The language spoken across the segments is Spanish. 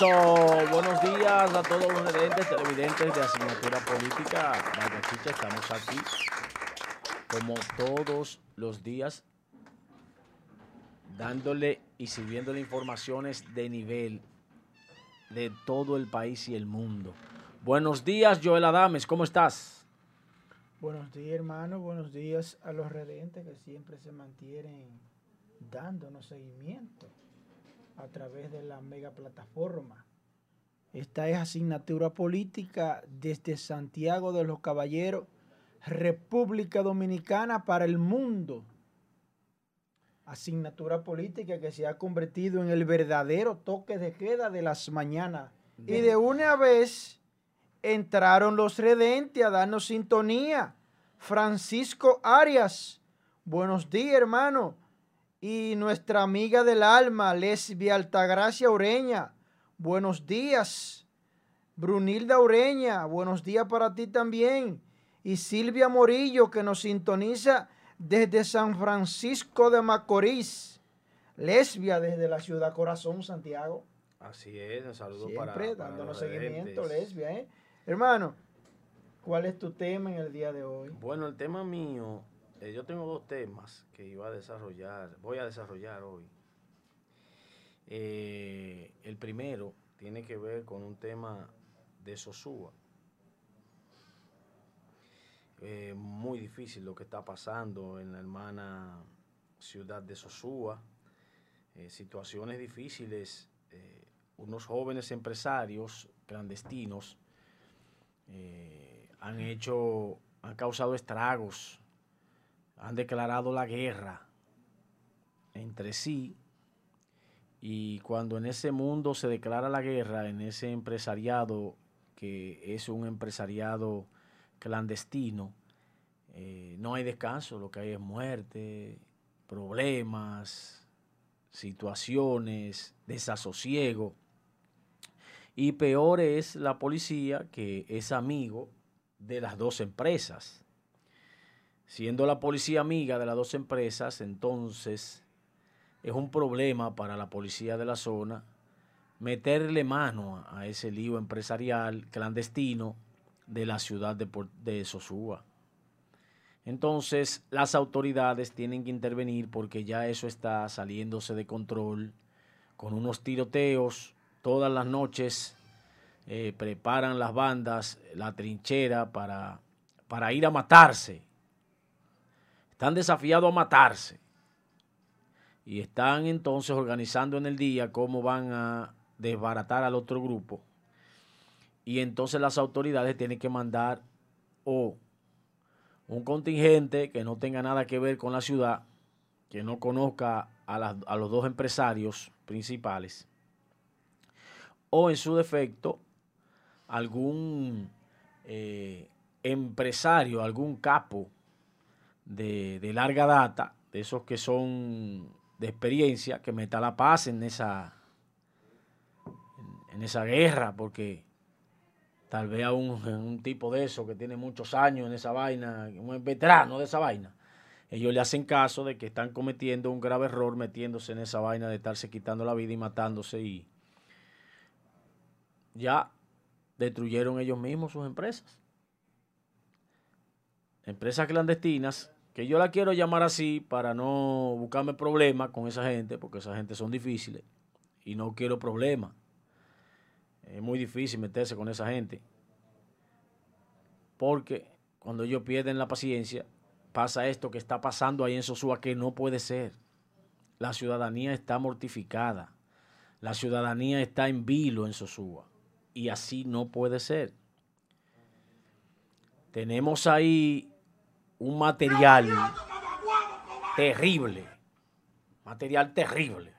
Buenos días a todos los redentes televidentes de asignatura política. Vaya chicha, estamos aquí como todos los días dándole y sirviéndole informaciones de nivel de todo el país y el mundo. Buenos días, Joel Adames, ¿cómo estás? Buenos días, hermano. Buenos días a los redentes que siempre se mantienen dándonos seguimiento a través de la mega plataforma. Esta es asignatura política desde Santiago de los Caballeros, República Dominicana para el mundo. Asignatura política que se ha convertido en el verdadero toque de queda de las mañanas. Y de una vez entraron los redentes a darnos sintonía. Francisco Arias, buenos días hermano. Y nuestra amiga del alma, Lesbia Altagracia Ureña, buenos días. Brunilda Ureña, buenos días para ti también. Y Silvia Morillo, que nos sintoniza desde San Francisco de Macorís. Lesbia desde la ciudad Corazón, Santiago. Así es, un saludo Siempre para, dándonos seguimiento, Lesbia, ¿eh? Hermano, ¿cuál es tu tema en el día de hoy? Bueno, el tema mío, eh, yo tengo dos temas que iba a desarrollar, voy a desarrollar hoy. Eh, el primero tiene que ver con un tema de Sosúa. Eh, muy difícil lo que está pasando en la hermana ciudad de Sosúa. situaciones difíciles. unos jóvenes empresarios clandestinos han hecho, han causado estragos, han declarado la guerra entre sí y cuando en ese mundo se declara la guerra, en ese empresariado que es un empresariado clandestino, eh, no hay descanso, lo que hay es muerte, problemas, situaciones, desasosiego. Y peor es la policía que es amigo de las dos empresas. Siendo la policía amiga de las dos empresas, entonces es un problema para la policía de la zona meterle mano a ese lío empresarial clandestino de la ciudad de, Sosúa. Entonces las autoridades tienen que intervenir porque ya eso está saliéndose de control con unos tiroteos todas las noches eh, preparan las bandas la trinchera para, para ir a matarse. Están desafiados a matarse. Y están entonces organizando en el día cómo van a desbaratar al otro grupo. Y entonces las autoridades tienen que mandar o un contingente que no tenga nada que ver con la ciudad, que no conozca a, a los dos empresarios principales, o en su defecto algún eh, empresario, algún capo de, larga data, de esos que son de experiencia, que meta la paz en esa, en, esa guerra, porque tal vez a un, un, tipo de eso que tiene muchos años en esa vaina, un veterano de esa vaina, ellos le hacen caso de que están cometiendo un grave error metiéndose en esa vaina de estarse quitando la vida y matándose y ya destruyeron ellos mismos sus empresas. Empresas clandestinas, que yo la quiero llamar así para no buscarme problemas con esa gente, porque esa gente son difíciles y no quiero problemas. Es muy difícil meterse con esa gente. Porque cuando ellos pierden la paciencia, pasa esto que está pasando ahí en Sosúa, que no puede ser. La ciudadanía está mortificada. La ciudadanía está en vilo en Sosúa y así no puede ser. Tenemos ahí un material terrible, material terrible.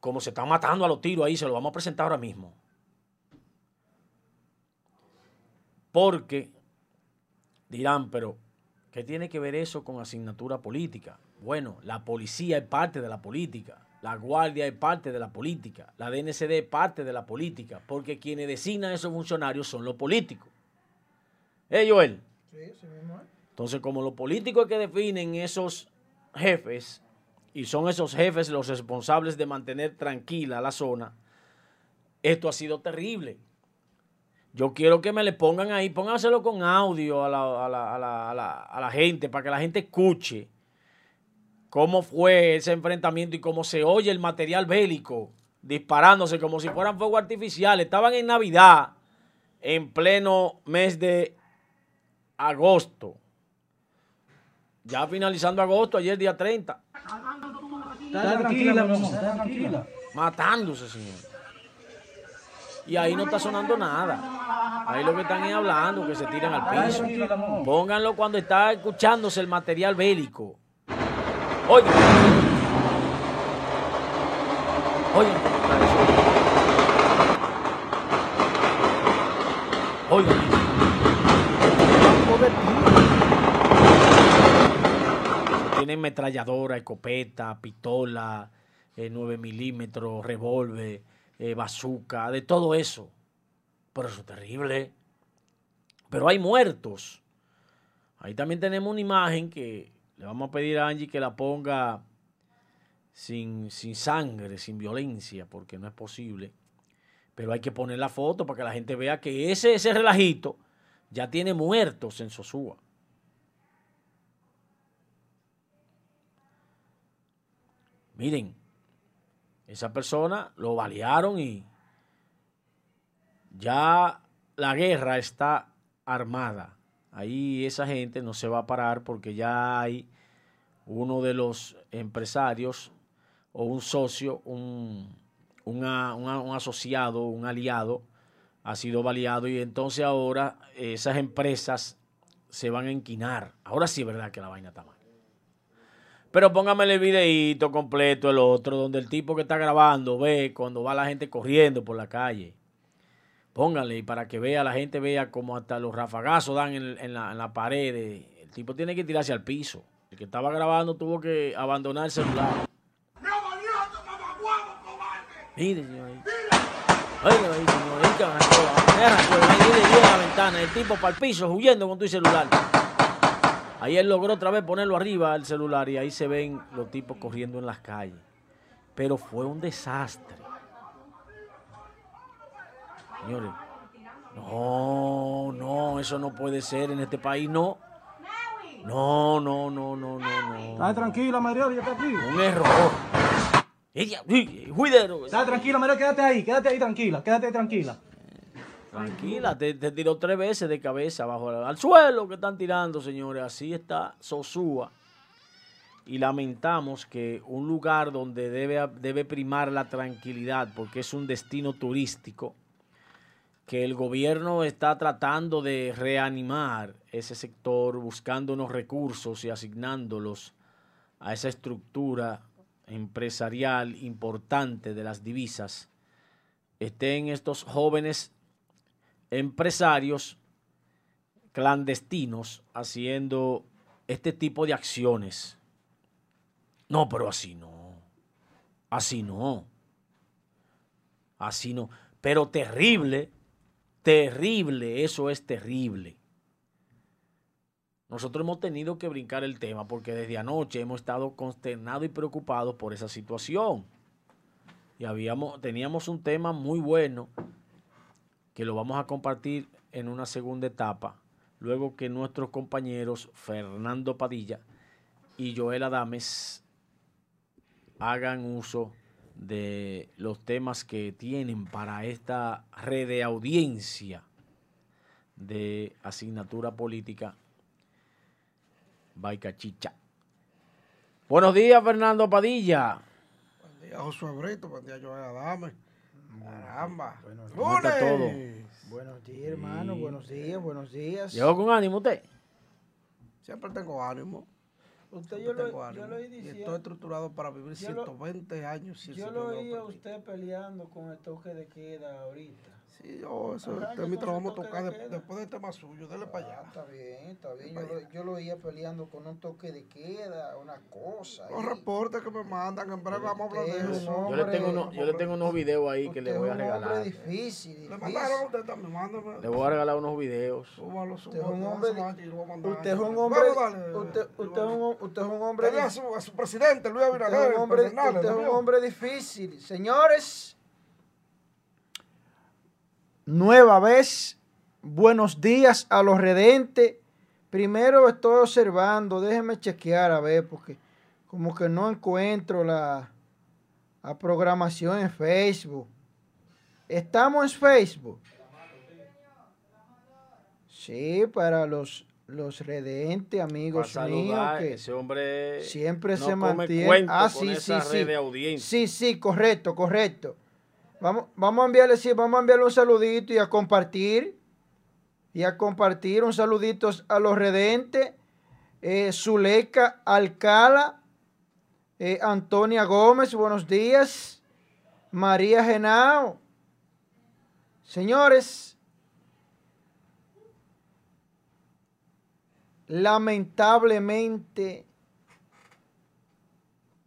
Como se están matando a los tiros ahí, se lo vamos a presentar ahora mismo. Porque dirán, pero ¿qué tiene que ver eso con asignatura política? Bueno, la policía es parte de la política. La Guardia es parte de la política, la DNCD es parte de la política, porque quienes designan esos funcionarios son los políticos. ¿Eh, Joel? Sí, sí mismo. Entonces, como los políticos que definen esos jefes, y son esos jefes los responsables de mantener tranquila la zona, Esto ha sido terrible. Yo quiero que me le pongan ahí, pónganselo con audio a la, a la, a la, a la, gente, para que la gente escuche cómo fue ese enfrentamiento y cómo se oye el material bélico disparándose como si fueran fuegos artificiales. Estaban en Navidad, en pleno mes de agosto. Ya finalizando agosto, ayer día 30. Está tranquila, mi amor, está tranquila. Matándose, señor. Y ahí no está sonando nada. Ahí lo que están es hablando, que se tiran al piso. Pónganlo cuando está escuchándose el material bélico. Oigan. Oigan cómo está eso. Oigan eso. Campo de tiro. Tienen metralladora, escopeta, pistola, eh, 9 milímetros, revólver, eh, bazooka, de todo eso. Pero eso es terrible. Pero hay muertos. Ahí también tenemos una imagen que le vamos a pedir a Angie que la ponga sin, sin sangre, sin violencia, porque no es posible. Pero hay que poner la foto para que la gente vea que ese, ese relajito ya tiene muertos en Sosúa. Miren, esa persona lo balearon y ya la guerra está armada. Ahí esa gente no se va a parar porque ya hay uno de los empresarios o un socio, un, un asociado, un aliado, ha sido baleado y entonces ahora esas empresas se van a enquinar. Ahora sí es verdad que la vaina está mal. Pero póngamele el videíto completo, el otro, donde el tipo que está grabando ve cuando va la gente corriendo por la calle. Póngale para que vea, la gente vea como hasta los rafagazos dan en, la, en la pared. El tipo tiene que tirarse al piso. El que estaba grabando tuvo que abandonar el celular. Mire, señor. Oiga, ahí, señor. Ahí la ventana. El tipo para el piso, huyendo con tu celular. Ahí él logró otra vez ponerlo arriba el celular y ahí se ven los tipos corriendo en las calles. Pero fue un desastre. Señores, no, no, eso no puede ser en este país, no. No, no, no, no, no, no. Está tranquila, María, ya está aquí. Un error. Ella, juidero. Está tranquila, María, quédate ahí, quédate ahí tranquila, quédate ahí tranquila. Tranquila, te, te tiró tres veces de cabeza abajo al, al suelo que están tirando, señores. Así está Sosúa. Y lamentamos que un lugar donde debe, debe primar la tranquilidad, porque es un destino turístico, que el gobierno está tratando de reanimar ese sector, buscando unos recursos y asignándolos a esa estructura empresarial importante de las divisas, estén estos jóvenes empresarios clandestinos haciendo este tipo de acciones. No, pero así no. Así no. Así no. Pero terrible, terrible, eso es terrible. Nosotros hemos tenido que brincar el tema porque desde anoche hemos estado consternados y preocupados por esa situación. Y habíamos, teníamos un tema muy bueno que lo vamos a compartir en una segunda etapa, luego que nuestros compañeros Fernando Padilla y Joel Adames hagan uso de los temas que tienen para esta red de audiencia de asignatura política Baicachicha. Buenos días, Fernando Padilla. Buen día, Josué Brito. Buen día, Joel Adame. Caramba. Buenos días. Buenos días, hermano. Buenos días, buenos días. ¿Llegó con ánimo usted? Siempre tengo ánimo. Usted yo Siempre lo, tengo yo ánimo. lo oí y estoy diciendo. estructurado para vivir yo lo- 120 años. si Yo lo oí a usted peleando con el toque de queda ahorita. Sí, yo, eso Arranque es mi con trabajo. tocar de después del tema suyo. Dele para allá. está bien, está bien. Yo lo, yo lo oía peleando con un toque de queda, una cosa. Los reportes que me mandan, en breve vamos a hablar de es eso. Yo le tengo, Hombre, uno- yo le tengo unos videos ahí que le voy a es un hombre regalar. difícil, Le difícil. mandaron a usted también, mándame. Le voy a regalar unos videos. Súbalo, Usted es un hombre, usted es un hombre, dale, usted, es un, hom- usted es un hombre, Dale a su, a su presidente, Luis usted es Abinader. un hombre, personal, usted es un hombre difícil. Señores, nueva vez. Buenos días a los redentes. Primero estoy observando, déjenme chequear a ver, porque como que no encuentro la, la programación en Facebook. Estamos en Facebook. Sí, para los, los redentes, amigos Para míos, saludar, que ese hombre siempre no se mantiene. Ah, sí, sí, red sí. de audiencia. Sí, sí, correcto, correcto. Vamos, vamos a enviarle, sí, vamos a enviarle un saludito y a compartir. Y a compartir un saludito a los redentes. Eh, Zuleika Alcala, eh, Antonia Gómez, buenos días. María Genao. Señores, lamentablemente,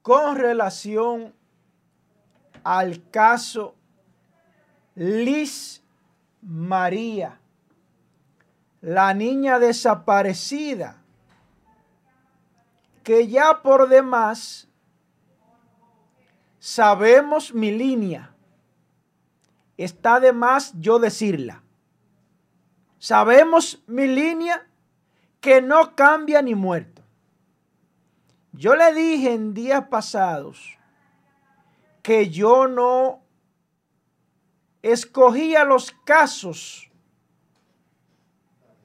con relación al caso Liz María, la niña desaparecida, que ya por demás sabemos mi línea. Está de más yo decirla. Sabemos mi línea que no cambia ni muerto. Yo le dije en días pasados que yo no escogía los casos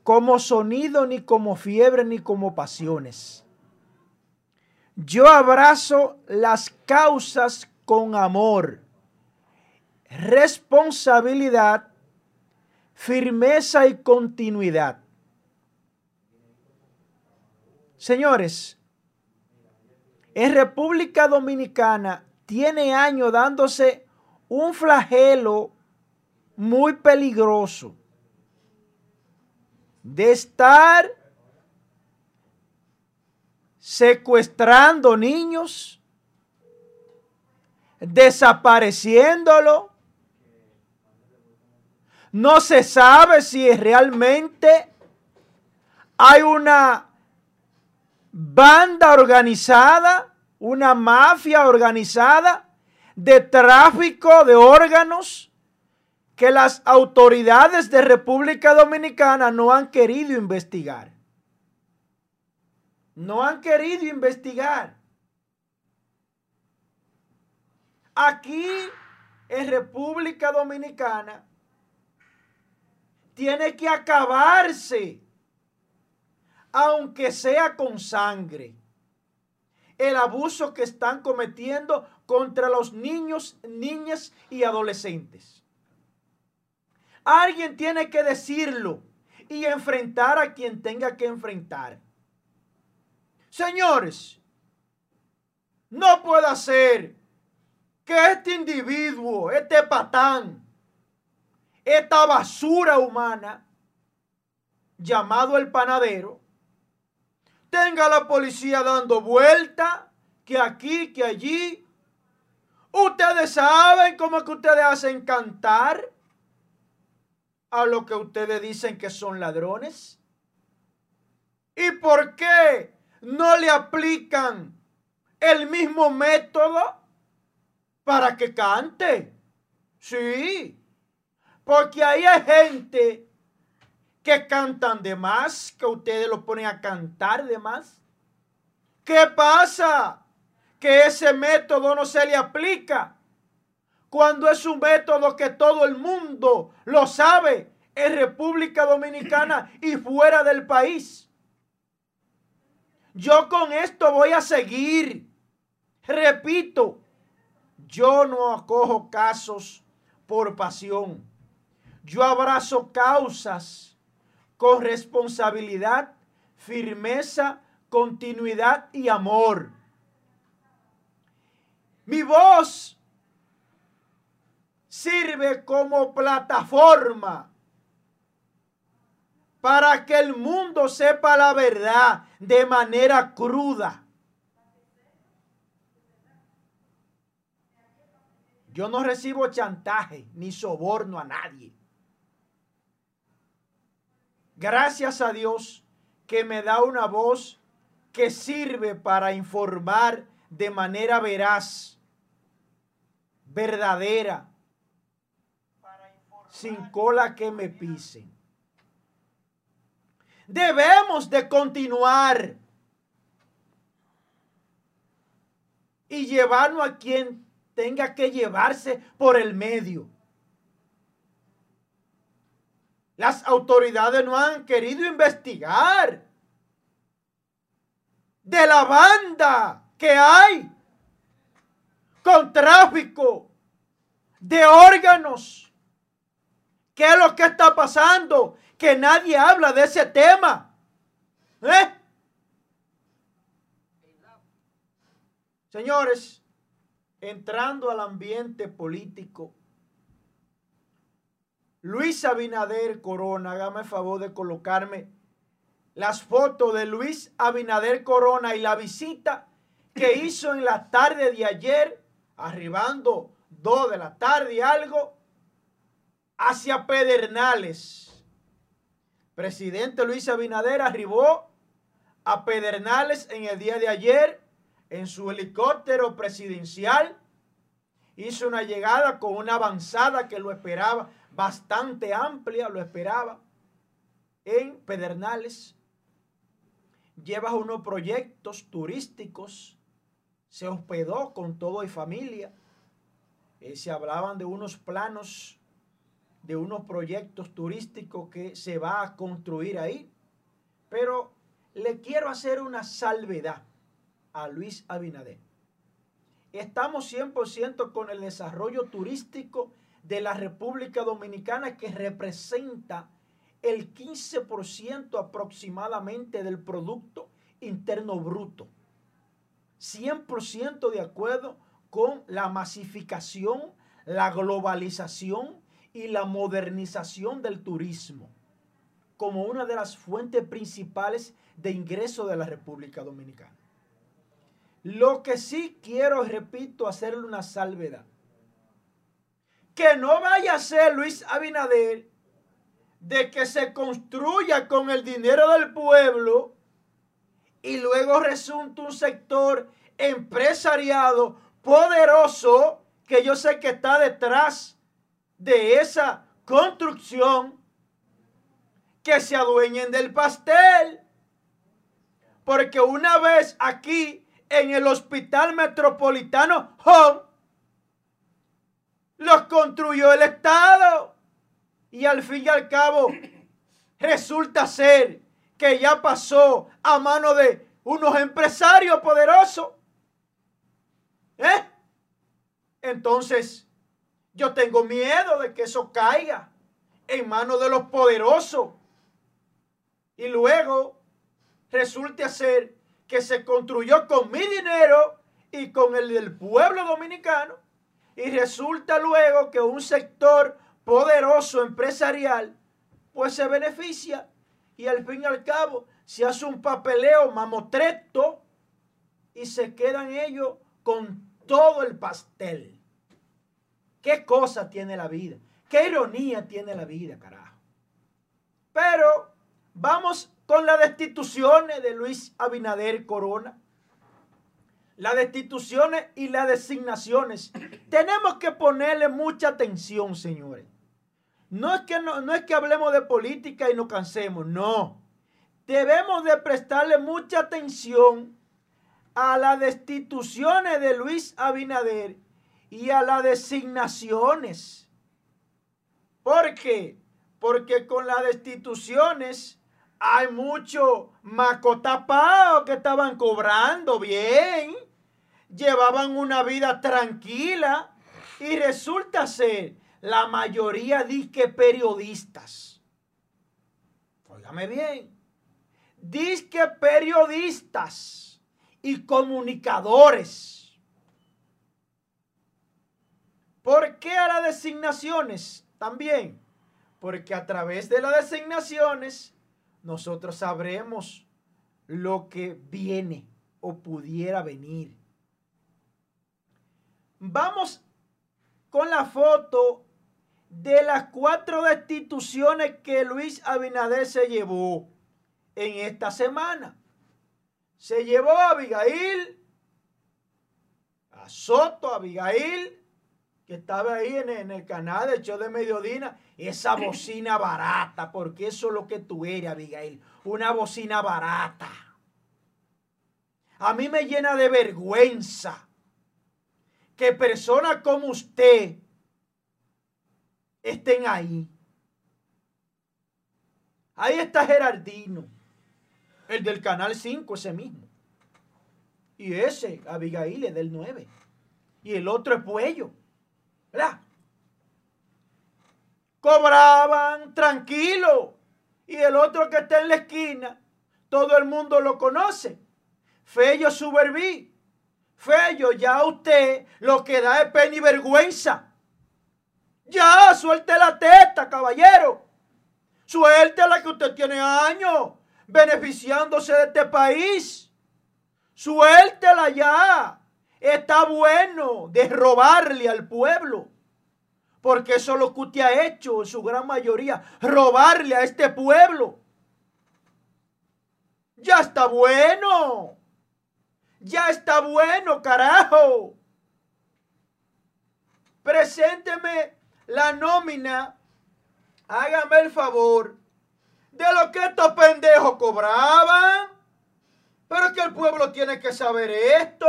como sonido, ni como fiebre, ni como pasiones. Yo abrazo las causas con amor, responsabilidad, firmeza y continuidad. Señores, en República Dominicana tiene años dándose un flagelo muy peligroso de estar secuestrando niños, desapareciéndolo. No se sabe si realmente hay una banda organizada, una mafia organizada de tráfico de órganos que las autoridades de República Dominicana no han querido investigar. No han querido investigar. Aquí en República Dominicana tiene que acabarse, aunque sea con sangre, el abuso que están cometiendo contra los niños, niñas y adolescentes. Alguien tiene que decirlo y enfrentar a quien tenga que enfrentar. Señores, no puede ser que este individuo, este patán, esta basura humana, llamado el panadero, tenga la policía dando vuelta, que aquí, que allí. Ustedes saben cómo que ustedes hacen cantar a lo que ustedes dicen que son ladrones. ¿Y por qué no le aplican el mismo método para que cante? Sí, porque ahí hay gente que cantan de más, que ustedes lo ponen a cantar de más. ¿Qué pasa? Que ese método no se le aplica cuando es un método que todo el mundo lo sabe en República Dominicana y fuera del país. Yo con esto voy a seguir. Repito, yo no acojo casos por pasión. Yo abrazo causas con responsabilidad, firmeza, continuidad y amor. Mi voz sirve como plataforma para que el mundo sepa la verdad de manera cruda. Yo no recibo chantaje ni soborno a nadie. Gracias a Dios que me da una voz que sirve para informar de manera veraz, verdadera, sin cola que me pisen. Debemos de continuar y llevarnos a quien tenga que llevarse por el medio. Las autoridades no han querido investigar de la banda que hay con tráfico de órganos. ¿Qué es lo que está pasando? Que nadie habla de ese tema. ¿Eh? Señores, entrando al ambiente político, Luis Abinader Corona, hágame el favor de colocarme las fotos de Luis Abinader Corona y la visita que hizo en la tarde de ayer, arribando dos de la tarde y algo, hacia Pedernales. Presidente Luis Abinader arribó a Pedernales en el día de ayer en su helicóptero presidencial. Hizo una llegada con una avanzada que lo esperaba, bastante amplia, lo esperaba, en Pedernales. Lleva unos proyectos turísticos, se hospedó con todo y familia. Eh, se hablaban de unos planos, de unos proyectos turísticos que se va a construir ahí. Pero le quiero hacer una salvedad a Luis Abinader. Estamos 100% con el desarrollo turístico de la República Dominicana que representa el 15% aproximadamente del Producto Interno Bruto. 100% de acuerdo con la masificación, la globalización y la modernización del turismo como una de las fuentes principales de ingreso de la República Dominicana. Lo que sí quiero, repito, hacerle una salvedad. Que no vaya a ser Luis Abinader de que se construya con el dinero del pueblo y luego resulta un sector empresariado poderoso que yo sé que está detrás de esa construcción que se adueñen del pastel. Porque una vez aquí en el Hospital Metropolitano Home los construyó el Estado. Y al fin y al cabo resulta ser que ya pasó a mano de unos empresarios poderosos. ¿Eh? Entonces, yo tengo miedo de que eso caiga en manos de los poderosos. Y luego resulte ser que se construyó con mi dinero y con el del pueblo dominicano. Y resulta luego que un sector poderoso empresarial pues se beneficia y al fin y al cabo se hace un papeleo mamotreto y se quedan ellos con todo el pastel. ¿Qué cosa tiene la vida? ¿Qué ironía tiene la vida, carajo? Pero vamos con las destituciones de Luis Abinader Corona. Las destituciones y las designaciones. Tenemos que ponerle mucha atención, señores. No es que, no, no es que hablemos de política y nos cansemos, no. Debemos de prestarle mucha atención a las destituciones de Luis Abinader y a las designaciones. ¿Por qué? Porque con las destituciones hay muchos macotapados que estaban cobrando bien, llevaban una vida tranquila y resulta ser la mayoría disque periodistas. Óigame bien, disque periodistas y comunicadores. ¿Por qué a las designaciones? También, porque a través de las designaciones nosotros sabremos lo que viene o pudiera venir. Vamos con la foto de las cuatro destituciones que Luis Abinader se llevó en esta semana. Se llevó a Abigail, a Soto, a Abigail, que estaba ahí en, en el canal del show de Mediodina, esa bocina barata, porque eso es lo que tú eres, Abigail, una bocina barata. A mí me llena de vergüenza que personas como usted estén ahí. Ahí está Gerardino, el del Canal 5, ese mismo. Y ese, Abigail, es del 9. Y el otro es Puello. ¿Verdad? Cobraban tranquilo. Y el otro que está en la esquina, todo el mundo lo conoce. Fello Suberví. Fello, ya usted lo que da es pena y vergüenza. Ya, suelte la testa, caballero. Suelte la que usted tiene años beneficiándose de este país. Suéltela ya. Está bueno de robarle al pueblo. Porque eso es lo que usted ha hecho en su gran mayoría. Robarle a este pueblo. Ya está bueno. Ya está bueno, carajo. Presénteme la nómina. Hágame el favor de lo que estos pendejos cobraban. Pero es que el pueblo tiene que saber esto.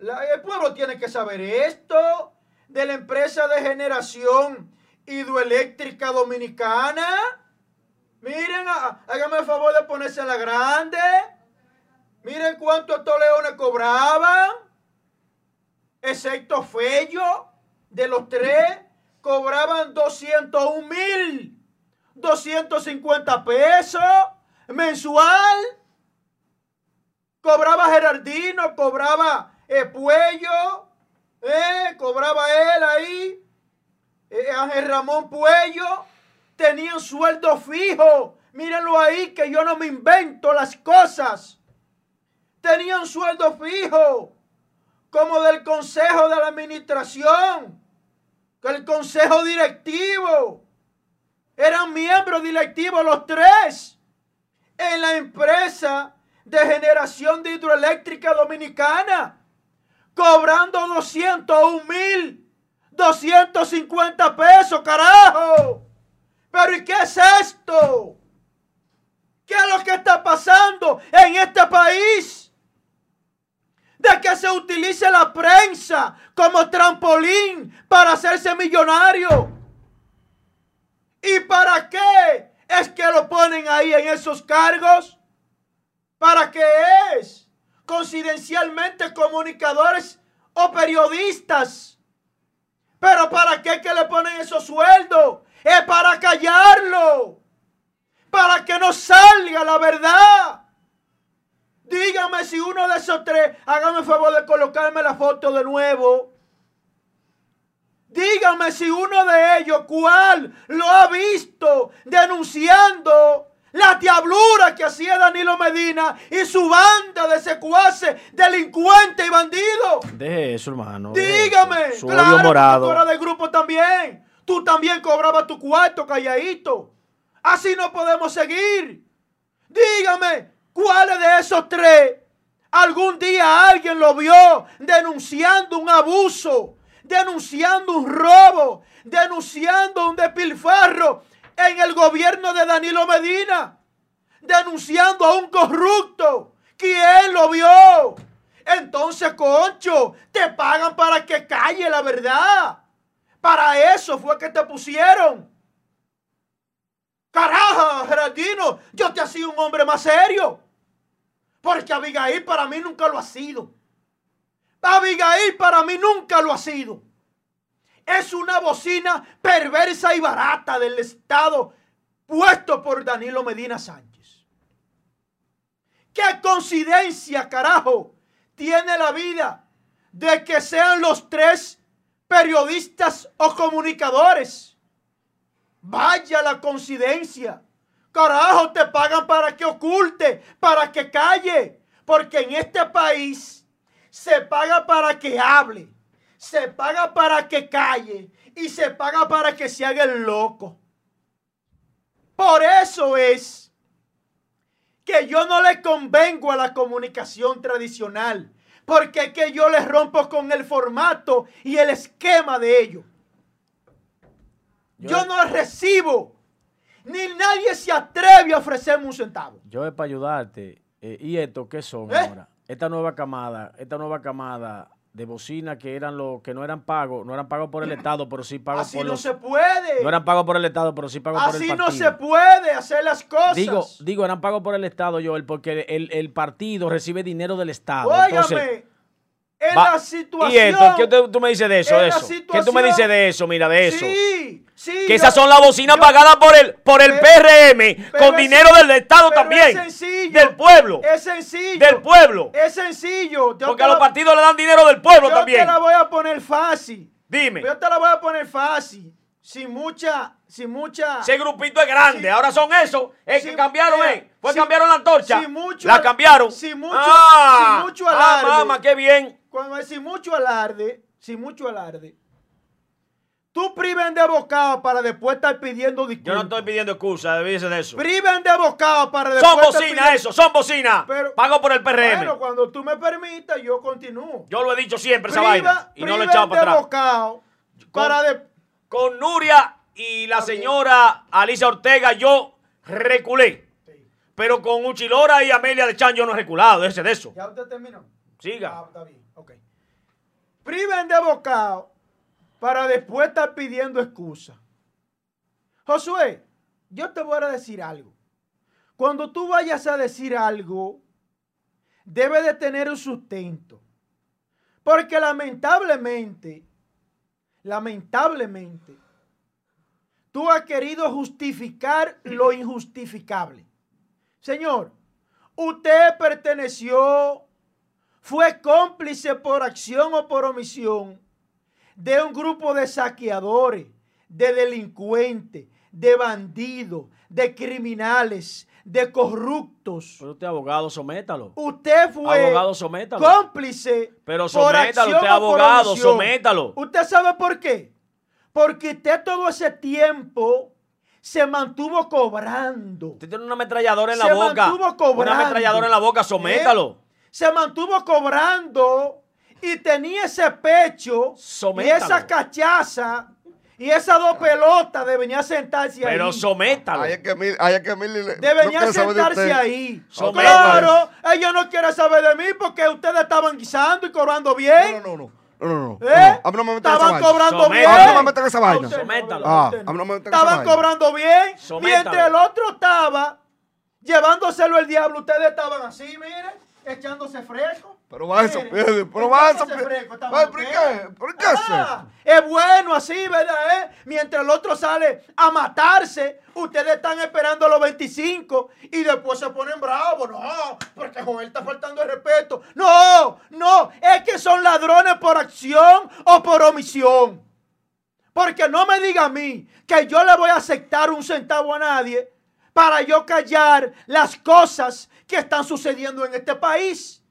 El pueblo tiene que saber esto de la empresa de generación hidroeléctrica dominicana. Miren, háganme el favor de ponerse en la grande. Miren cuánto estos leones cobraban. Excepto Fello, de los tres, cobraban 201 mil, 250 pesos mensual. Cobraba Gerardino, cobraba Puello, eh, cobraba él ahí. Eh, Ángel Ramón Puello tenían sueldo fijo. Mírenlo ahí que yo no me invento las cosas. Tenían sueldo fijo. Como del consejo de la administración. El consejo directivo. Eran miembros directivos los tres. En la empresa de generación de hidroeléctrica dominicana cobrando 201 mil, 250 pesos, carajo. Pero ¿y qué es esto? ¿Qué es lo que está pasando en este país? De que se utilice la prensa como trampolín para hacerse millonario. ¿Y para qué es que lo ponen ahí en esos cargos? ¿Para qué es? Coincidencialmente comunicadores o periodistas. Pero ¿para qué que le ponen esos sueldos? Es para callarlo. Para que no salga la verdad. Dígame si uno de esos tres, hágame el favor de colocarme la foto de nuevo. Dígame si uno de ellos, cuál, lo ha visto denunciando la diablura que hacía Danilo Medina y su banda de secuaces, delincuentes y bandidos. Deje eso, hermano. Dígame. Su claro, morado. Tú eras del grupo también. Tú también cobrabas tu cuarto calladito. Así no podemos seguir. Dígame, ¿cuáles de esos tres algún día alguien lo vio denunciando un abuso, denunciando un robo, denunciando un despilfarro en el gobierno de Danilo Medina, denunciando a un corrupto. ¿Quién lo vio? Entonces, Concho, te pagan para que calle la verdad. Para eso fue que te pusieron. Caraja, Gerardino, yo te hacía un hombre más serio. Porque Abigail para mí nunca lo ha sido. Abigail para mí nunca lo ha sido es una bocina perversa y barata del Estado puesto por Danilo Medina Sánchez. ¿Qué coincidencia, carajo, tiene la vida de que sean los tres periodistas o comunicadores? Vaya la coincidencia. Carajo, te pagan para que oculte, para que calle. Porque en este país se paga para que hable se paga para que calle y se paga para que se haga el loco. Por eso es que yo no le convengo a la comunicación tradicional. Porque es que yo les rompo con el formato y el esquema de ellos. Yo, Yo- no recibo. Ni nadie se atreve a ofrecerme un centavo. Yo es para ayudarte. Eh, ¿Y esto qué son ¿Eh? ahora? Esta nueva camada, esta nueva camada de bocina que eran los que no eran pagos, no eran pagos por el Estado, pero sí pagos Así por no los se puede. no eran pagos por el Estado, pero sí pagos por el Así partido. no se puede hacer las cosas. Digo, digo, eran pagos por el Estado, Joel, porque el, el partido recibe dinero del Estado. Óigame, Entonces, en va- la situación. ¿Y esto? ¿Qué tú, tú me dices de eso? De eso? ¿Qué tú me dices de eso? Mira, de eso. Sí, sí. que yo- esas son las bocinas yo- pagadas por el, por el PRM, con dinero del Estado también. Es sencillo. Del pueblo. Es sencillo. Del pueblo. Es sencillo. Yo Porque a los partidos le dan dinero del pueblo yo también. te la voy a poner fácil. Dime. Yo te la voy a poner fácil. Sin mucha, sin mucha. Ese grupito es grande. Ahora son esos. Es que cambiaron, ¿eh? Pues cambiaron la antorcha. sin mucho- la cambiaron. sin mucho- ah, sin mucho ah, alarde. mamá, qué bien. Es sin mucho alarde, sin mucho alarde. Tú priven de bocado para después estar pidiendo disculpas. Yo no estoy pidiendo excusas, debíese de eso. Priven de bocado para después Son pidiendo- eso, son bocinas. Pero- Pago por el PRM. Bueno, cuando tú me permitas, yo continúo. Yo lo he dicho siempre esa Priva- vaina. Y no lo he echado para atrás. bocado para de... Con Nuria y la señora Alicia Ortega yo reculé. Pero con Uchilora y Amelia de Chan yo no he reculado. Ese de eso. ¿Ya usted terminó? Siga. Ah, está bien, ok. Priven de bocado para después estar pidiendo excusas. Josué, yo te voy a decir algo. Cuando tú vayas a decir algo, debe de tener un sustento. Porque lamentablemente, lamentablemente, tú has querido justificar lo injustificable. Señor, usted perteneció, fue cómplice por acción o por omisión de un grupo de saqueadores, de delincuentes, de bandidos, de criminales, de corruptos. Pero usted abogado, sométalo. Usted fue Abogado, sométalo. cómplice Pero por sométalo, acción usted o por abogado, sométalo. ¿Usted sabe por qué? Porque usted todo ese tiempo se mantuvo cobrando. Usted tiene una ametralladora en Se la boca. mantuvo cobrando. Una ametralladora en la boca, sométalo. ¿Eh? Se mantuvo cobrando y tenía ese pecho y Sométalo. esa cachaza y esas dos pelotas de venir a sentarse Pero ahí. sométalo. Ahí es que es que De venir no a quiere saber de sentarse ahí. Sométalo. Claro, ella no quiere saber de mí porque ustedes estaban guisando y cobrando bien. No, no, no. No, no, no. ¿Eh? no. A mí no me meten esa Estaban cobrando Sométalo. bien. A mí no me meten esa A vaina. usted no, Sométalo. a Ah, usted no. a mí no me meten esa Estaban vaina. cobrando bien. Sométalo. Mientras el otro estaba llevándoselo el diablo, ustedes estaban así, miren, echándose fresco. Pero va eso, Miren, pierde, pero va eso, echándose pierde. fresco, ¿por ustedes. qué? ¿Por qué Ah, es bueno así, ¿verdad? eh? Mientras el otro sale a matarse, ustedes están esperando los 25 y después se ponen bravos. No, porque Joel está faltando el respeto. No, no, es que son ladrones por acción o por omisión. Porque no me diga a mí que yo le voy a aceptar un centavo a nadie para yo callar las cosas que están sucediendo en este país.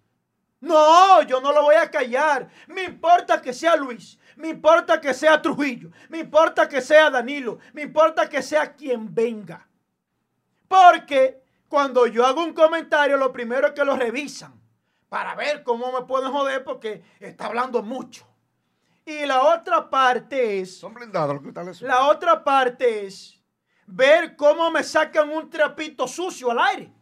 No, yo no lo voy a callar. Me importa que sea Luis. Me importa que sea Trujillo. Me importa que sea Danilo. Me importa que sea quien venga. Porque cuando yo hago un comentario, lo primero es que lo revisan para ver cómo me pueden joder porque está hablando mucho. Y la otra parte es, Son blindados los la otra parte es ver cómo me sacan un trapito sucio al aire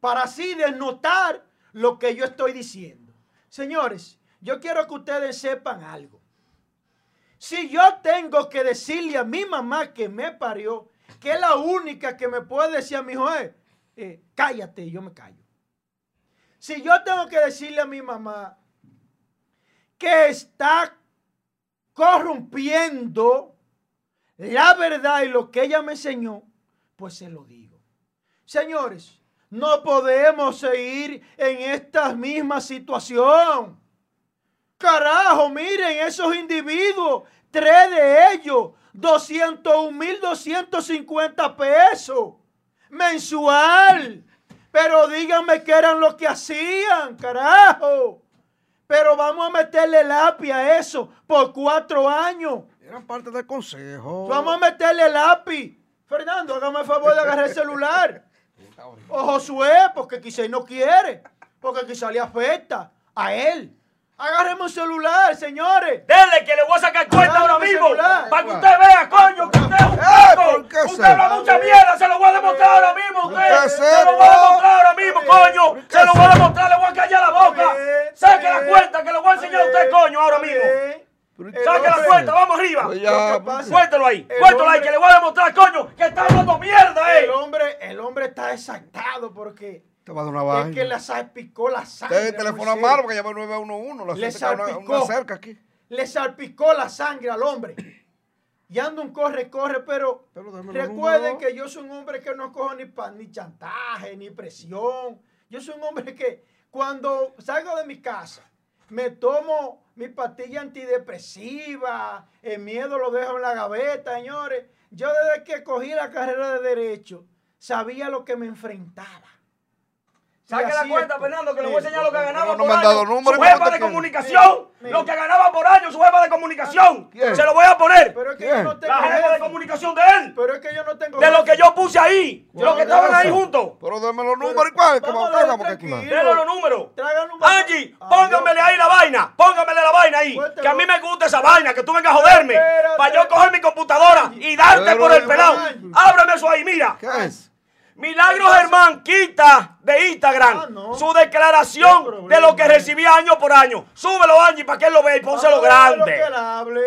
para así desnotar lo que yo estoy diciendo. Señores, yo quiero que ustedes sepan algo. Si yo tengo que decirle a mi mamá que me parió, que es la única que me puede decir a mi hijo, eh, eh, cállate, y yo me callo. Si yo tengo que decirle a mi mamá que está corrompiendo la verdad y lo que ella me enseñó, pues se lo digo. Señores, no podemos seguir en esta misma situación. Carajo, miren esos individuos, tres de ellos, 201 mil 250 pesos mensual. Pero díganme qué eran lo que hacían, carajo. Pero vamos a meterle lápiz a eso por cuatro años. Eran parte del consejo. Vamos a meterle lápiz. Fernando, hágame el favor de agarrar el celular. O Josué, porque quizá él no quiere. Porque quizá le afecta a él. Agárreme un celular, señores. Dele que le voy a sacar cuenta ahora mi mismo. celular. Para que usted vea, coño, que usted es un Eh, caco. ¿por qué Usted habla mucha mierda, se lo voy a demostrar ahora mismo. a ¿Por Usted. qué Se se- lo voy a demostrar ahora mismo, coño. ¿Por qué Se lo voy a demostrar, le voy a callar la boca. Saque la cuenta que le voy a enseñar a usted, coño, ahora mismo. El Saque la cuenta, vamos arriba. Pues Lo ya, que pasa- Cuéntelo ahí, El cuéntelo ahí, que le voy a demostrar, coño, que está hablando mierda, El eh. hombre, el hombre está exaltado porque te va a dar una es que vaina. le salpicó la sangre. Usted teléfono mano porque llama al 911. La Le cerca, una, salpicó. una cerca aquí. Le salpicó la sangre al hombre. Y anda un corre, corre, pero recuerden que yo soy un hombre que no cojo ni, pa- ni chantaje, ni presión. Yo soy un hombre que cuando salgo de mi casa, me tomo mi pastilla antidepresiva, el miedo lo dejo en la gaveta, señores. Yo desde que cogí la carrera de Derecho, sabía lo que me enfrentaba. Saque la cuenta. Fernando, que le voy a enseñar lo que ganaba no por me año. dado número, Su ¿y jefa de comunicación. Lo que ganaba por año su jefa de comunicación. ¿Quién? Se lo voy a poner. Pero es que ¿Quién? yo no tengo La jefa de comunicación de él. Pero es que yo no tengo De lo que yo puse ahí. Yo Los que estaban ahí juntos. Pero dame los números y cuál. Que a porque aquí. Denle los números. Angie, vaso. póngamele ahí la vaina. Póngamele la vaina ahí. Cuéntelo. Que a mí me gusta esa vaina. Que tú vengas a joderme. Para yo coger mi computadora y darte por el pelado. Ábreme eso ahí, mira. ¿Qué es? Milagro Germán quita de Instagram Ah, no. su declaración problema. de lo que recibía año por año. Súbelo, Angie, para que él lo vea y pónselo que grande. él hable.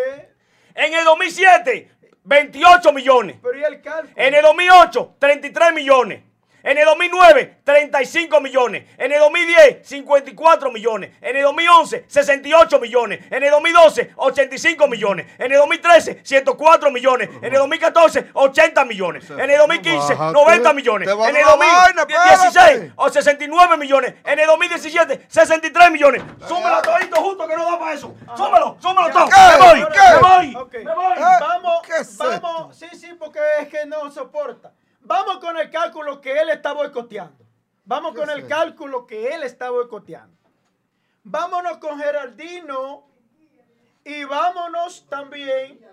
En el 2007, 28 millones. Pero ¿y el? En el 2008, 33 millones. En el 2009, 35 millones. En el 2010, 54 millones. En el 2011, 68 millones. En el 2012, 85 millones. En el 2013, 104 millones. En el 2014, 80 millones. En el 2015, Bájate. 90 millones. En el dar una vaina, 2016, espérate. o 69 millones. En el 2017, 63 millones. Súmelo todito junto que no da para eso. Súmelo, súmelo todo. ¿Qué? Me voy, ¿Qué? me voy, me voy. Eh, Vamos, ¿qué es vamos. Sí, sí, porque es que no soporta. Vamos con el cálculo que él está boicoteando. Vamos ¿Qué con el cálculo que él está boicoteando. Vámonos con Geraldino y vámonos también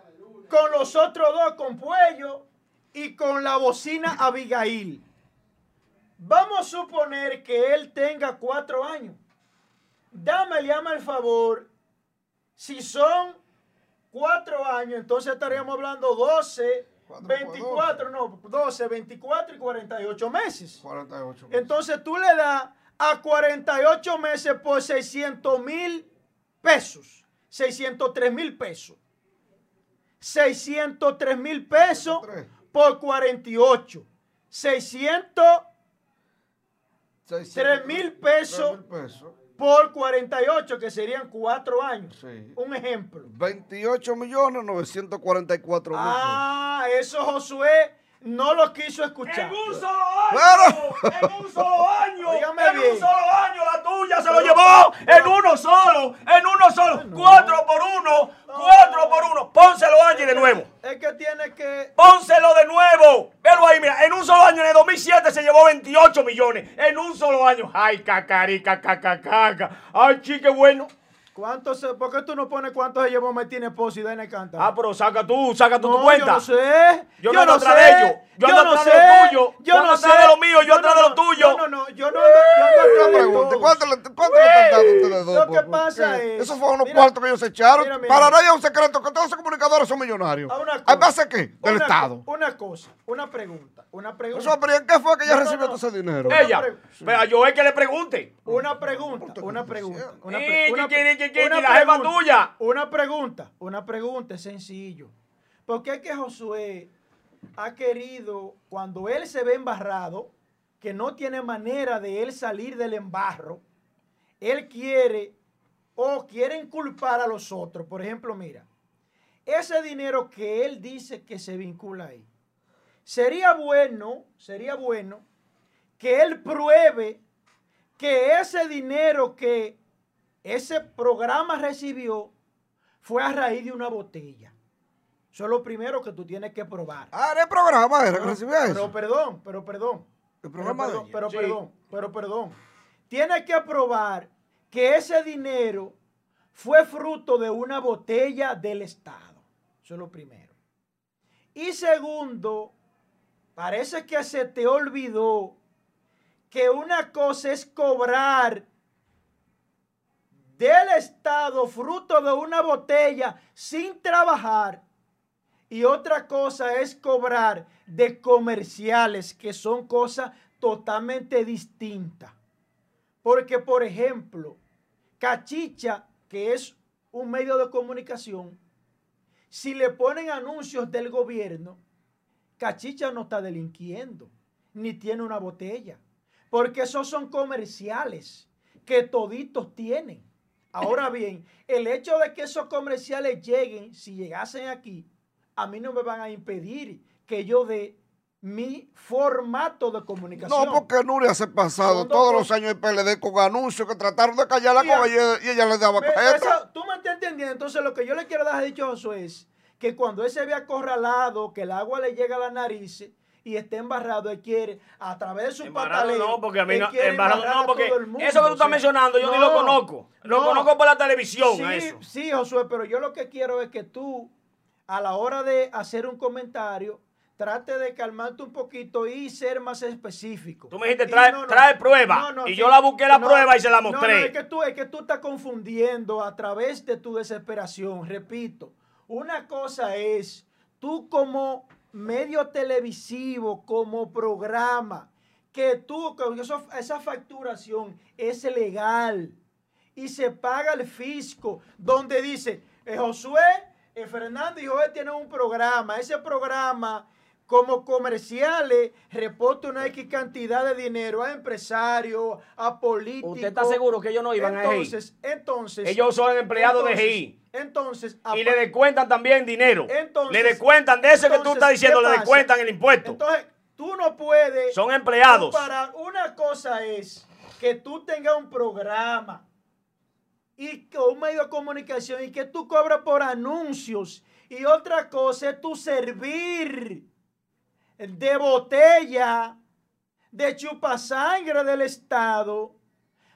con los otros dos, con Puello y con la bocina Abigail. Vamos a suponer que él tenga cuatro años. Dame, llama el favor. Si son cuatro años, entonces estaríamos hablando 12, Cuatro por 24, no, 12, 24 y 48 meses. 48. Entonces tú le das a 48 meses por 600 mil pesos. 603 mil pesos. 603 mil pesos 603. por 48. 603 600 mil pesos pesos. Por 48, que serían cuatro años. Sí. Un ejemplo. 28 millones 944 mil. Ah, eso Josué no lo quiso escuchar. En un solo año, Claro. en un solo año, en bien. un solo año la tuya se lo llevó en uno solo, en uno solo, cuatro por uno, cuatro por uno. Pónselo Angie de nuevo, Es que tiene que. pónselo de nuevo. Velo ahí, mira, en un solo año, en el 2007 se llevó 28 millones, en un solo año. Ay, cacarica, cacacaca, ay, chique bueno. ¿Cuánto se, ¿Por qué tú no pones cuánto se llevó Martín Esposo y Dana Canta? Ah, pero saca tú, saca tú No, tu cuenta. Yo no sé. Yo no ando atrás sé, de ellos. Yo ando no sé, de lo tuyo. Yo no sé. de lo mío, yo atrás de lo no, tuyo. No, no, no. Yo no ando, yo pregunta. ¿cuánto le, están dando ustedes dos? Lo que pasa es- Esos fueron unos mira, cuartos que ellos se echaron. mira, mira. Para nadie es un secreto que todos esos comunicadores son millonarios. A una ¿A cosa. base qué? Del Una- Estado. Una cosa, una pregunta, una pregunta. Eso, pero ¿y en qué fue que ella No, no, recibió no. todo ese dinero? Ella, pero yo es que le pregunte. Una pregunta, una pregunta. Una, Sí, la tuya. Una pregunta, una pregunta, es sencillo. ¿Por qué es que Josué ha querido, cuando él se ve embarrado, que no tiene manera de él salir del embarro, él quiere o quieren culpar a los otros? Por ejemplo, mira, ese dinero que él dice que se vincula ahí, sería bueno, sería bueno que él pruebe que ese dinero que ese programa recibió fue a raíz de una botella. Eso es lo primero que tú tienes que probar. Ah, era el programa, era que No, recibía pero eso. perdón, pero perdón. El Pero programa de perdón, ella. pero Sí. perdón, pero perdón. Tienes que probar que ese dinero fue fruto de una botella del Estado. Eso es lo primero. Y segundo, parece que se te olvidó que una cosa es cobrar del Estado fruto de una botella sin trabajar. Y otra cosa es cobrar de comerciales, que son cosas totalmente distintas. Porque, por ejemplo, Cachicha, que es un medio de comunicación, si le ponen anuncios del gobierno, Cachicha no está delinquiendo, ni tiene una botella, porque esos son comerciales que toditos tienen. Ahora bien, el hecho de que esos comerciales lleguen, si llegasen aquí, a mí no me van a impedir que yo dé mi formato de comunicación. No, porque Nuria se ha pasado todos los años en PLD con anuncios que trataron de callarla con ella y ella le daba esa, Tú me estás entendiendo. Entonces, lo que yo le quiero dar dicho a Josué es que cuando él se ve acorralado, que el agua le llega a la nariz y está embarrado, él quiere, a través de su embarrado no, porque a mí no, embarrado no, porque eso que tú estás mencionando yo ni lo conozco. Lo conozco por la televisión. Sí, sí, Josué, pero yo lo que quiero es que tú, a la hora de hacer un comentario, trate de calmarte un poquito y ser más específico. Tú me dijiste, trae, trae prueba. y yo la busqué la prueba y se la mostré. es, que tú, es que tú estás confundiendo a través de tu desesperación. Repito, una cosa es tú como medio televisivo, como programa, que tú, que esa facturación es legal y se paga el fisco, donde dice, eh, Josué, eh, Fernando y Josué tienen un programa, ese programa como comerciales reporte una X cantidad de dinero a empresarios, a políticos. ¿Usted está seguro que ellos no iban entonces, a GI? Entonces, ellos son empleados de GI. Entonces, y le descuentan también dinero. Entonces, le descuentan de ese que tú estás diciendo, le descuentan el impuesto. Entonces, tú no puedes. Son empleados. Para una cosa es que tú tengas un programa y un medio de comunicación y que tú cobras por anuncios. Y otra cosa es tu servir de botella, de chupasangre del Estado,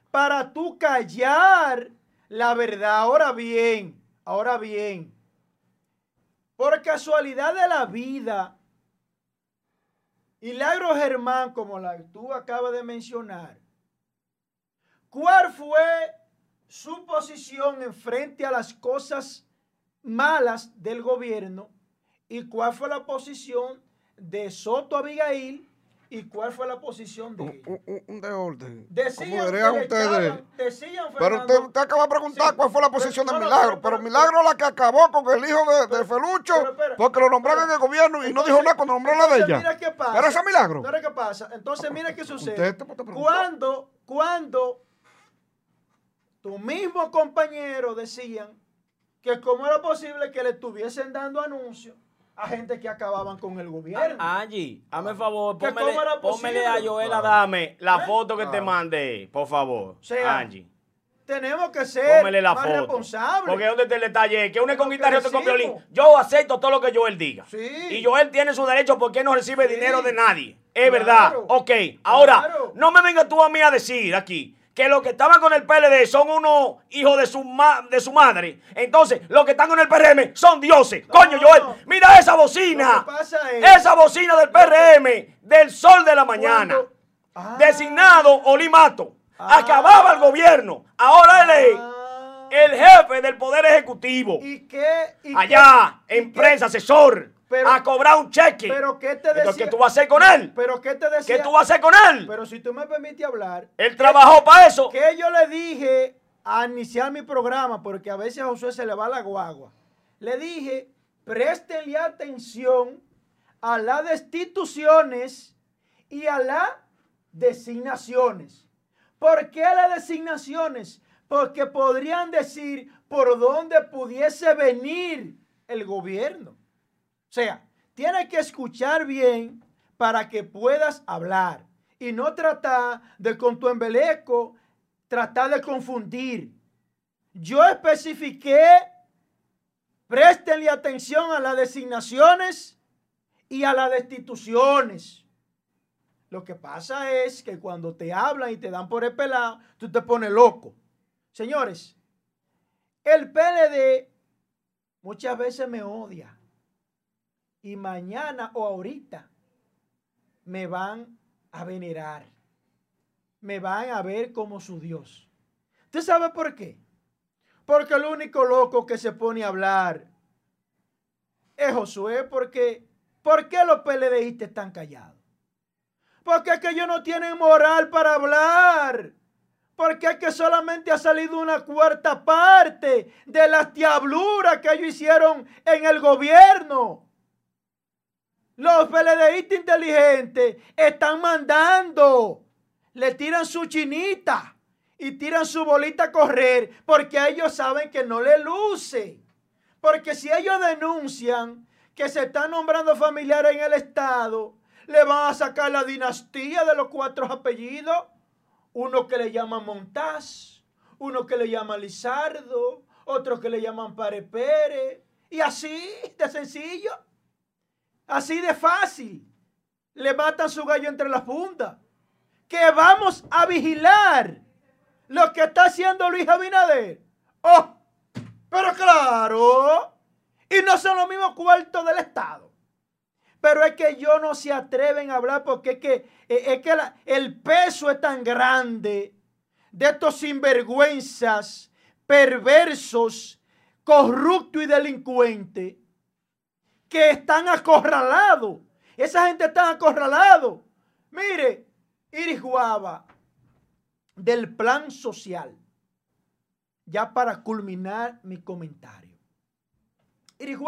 para tú callar la verdad. Ahora bien, ahora bien, por casualidad de la vida, Hilagro Germán, como la tú acabas de mencionar, ¿cuál fue su posición en frente a las cosas malas del gobierno y cuál fue la posición de Soto Abigail y cuál fue la posición de Un, un, de orden. Decían ustedes. decían, pero usted, acaba de preguntar cuál fue la posición de Milagro. Pero, Milagro la que acabó con el hijo de, Felucho, porque lo nombraron en el gobierno y no dijo nada cuando nombró la de ella. Mira qué pasa. Pero ese Milagro. Mira qué pasa. Entonces, mira qué sucede. Cuando, cuando tu mismo compañero decían que cómo era posible que le estuviesen dando anuncios a gente que acababan con el gobierno. Angie, hazme el favor, pónmele, a Joel dame la ¿Eh? foto que te mandé, por favor. Angie. Tenemos que ser más responsables. Porque donde está el detalle que une con guitarra y otro con violín. Yo acepto todo lo que Joel diga. Y Joel tiene su derecho porque no recibe dinero de nadie. Es verdad. Ok. Ahora, no me vengas tú a mí a decir aquí que los que estaban con el PLD son unos hijos de su, de su madre. Entonces, los que están con el PRM son dioses. Coño, Joel, mira esa bocina. esa bocina del PRM, del sol de la mañana. Ah. Designado Olimato. Ah. Acababa el gobierno. Ahora él es ah. el jefe del Poder Ejecutivo. ¿Y qué? Allá, en prensa, asesor a cobrar un cheque. Pero ¿qué te decía? ¿Qué tú vas a hacer con él? Pero ¿qué te decía? ¿Qué tú vas a hacer con él? Pero si tú me permites hablar. Él trabajó para eso. Que yo le dije a iniciar mi programa, porque a veces a Josué se le va la guagua. Le dije, préstenle atención a las destituciones y a las designaciones. ¿Por qué las designaciones? Porque podrían decir por dónde pudiese venir el gobierno. Sea, tienes que escuchar bien para que puedas hablar y no tratar de con tu embeleco tratar de confundir. Yo especifiqué, préstenle atención a las designaciones y a las destituciones. Lo que pasa es que cuando te hablan y te dan por el pelado, tú te pones loco. Señores, el PLD muchas veces me odia y mañana o ahorita me van a venerar. Me van a ver como su Dios. ¿Usted sabe por qué? Porque el único loco que se pone a hablar es Josué, porque ¿por qué los PLDistas están callados? Porque es que ellos no tienen moral para hablar. Porque es que solamente ha salido una cuarta parte de las diabluras que ellos hicieron en el gobierno. Los PLDistas inteligentes están mandando, le tiran su chinita y tiran su bolita a correr porque ellos saben que no le luce. Porque si ellos denuncian que se están nombrando familiares en el Estado, le van a sacar la dinastía de los cuatro apellidos. Uno que le llaman Montaz, uno que le llaman Lizardo, otro que le llaman Pare Pérez. Y así de sencillo. Así de fácil. Le matan su gallo entre las puntas. Que vamos a vigilar lo que está haciendo Luis Abinader. Oh, pero claro. Y no son los mismos cuartos del Estado. Pero es que ellos no se atreven a hablar porque es que, es que el peso es tan grande de estos sinvergüenzas, perversos, corruptos y delincuentes que están acorralados. Esa gente está acorralado. Mire, Iris del plan social, ya para culminar mi comentario. Iris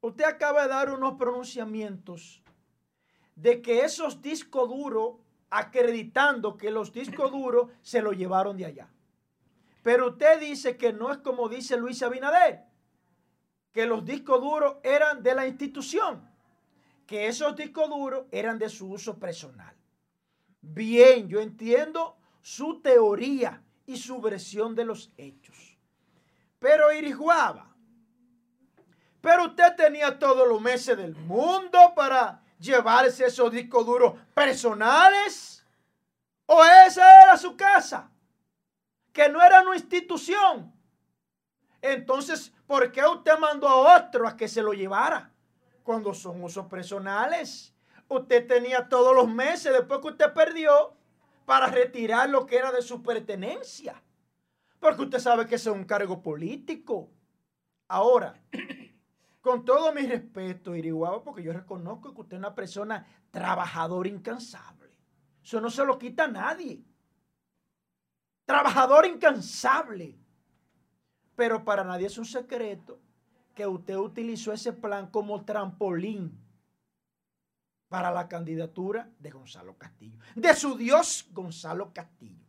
usted acaba de dar unos pronunciamientos de que esos discos duros, acreditando que los discos duros se los llevaron de allá. Pero usted dice que no es como dice Luis Abinader que los discos duros eran de la institución, que esos discos duros eran de su uso personal. Bien, yo entiendo su teoría y su versión de los hechos. Pero Irijuaba, pero usted tenía todos los meses del mundo para llevarse esos discos duros personales. ¿O esa era su casa? Que no era una institución. Entonces, ¿por qué usted mandó a otro a que se lo llevara? Cuando son usos personales. Usted tenía todos los meses después que usted perdió para retirar lo que era de su pertenencia. Porque usted sabe que ese es un cargo político. Ahora, con todo mi respeto, Iriguaba, porque yo reconozco que usted es una persona trabajadora incansable. Eso no se lo quita a nadie. Trabajador incansable. Pero para nadie es un secreto que usted utilizó ese plan como trampolín para la candidatura de Gonzalo Castillo, de su Dios Gonzalo Castillo.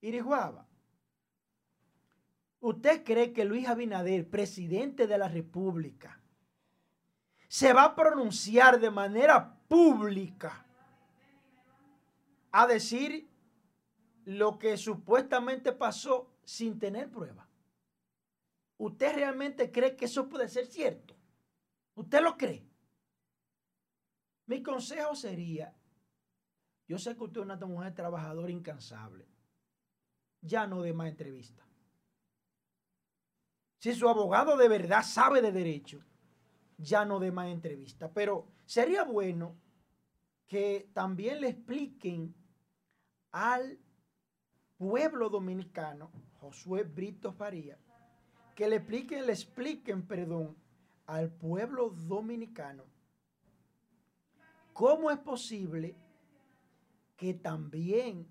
Irijuaba, ¿usted cree que Luis Abinader, presidente de la República, se va a pronunciar de manera pública a decir lo que supuestamente pasó sin tener prueba. ¿Usted realmente cree que eso puede ser cierto? ¿Usted lo cree? Mi consejo sería, yo sé que usted es una mujer trabajadora incansable, ya no de más entrevista. Si su abogado de verdad sabe de derecho, ya no de más entrevista. Pero sería bueno que también le expliquen al pueblo dominicano, Josué Brito Faría, que le expliquen, le expliquen, perdón, al pueblo dominicano cómo es posible que también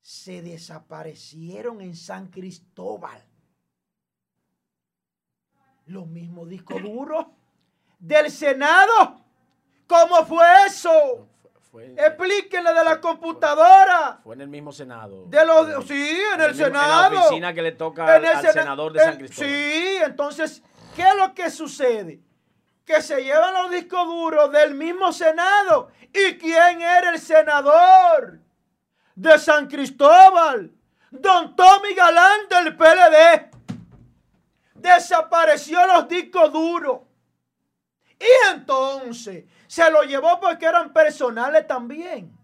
se desaparecieron en San Cristóbal los mismos discos duros del Senado. ¿Cómo fue eso? Explíquenle de la computadora. Fue en el mismo Senado. De los, sí, en, el, Senado. En la oficina que le toca al, senador de San Cristóbal. Sí, entonces, ¿qué es lo que sucede? Que se llevan los discos duros del mismo Senado. ¿Y quién era el senador de San Cristóbal? Don Tommy Galán del PLD. Desapareció los discos duros. Y entonces se lo llevó porque eran personales también.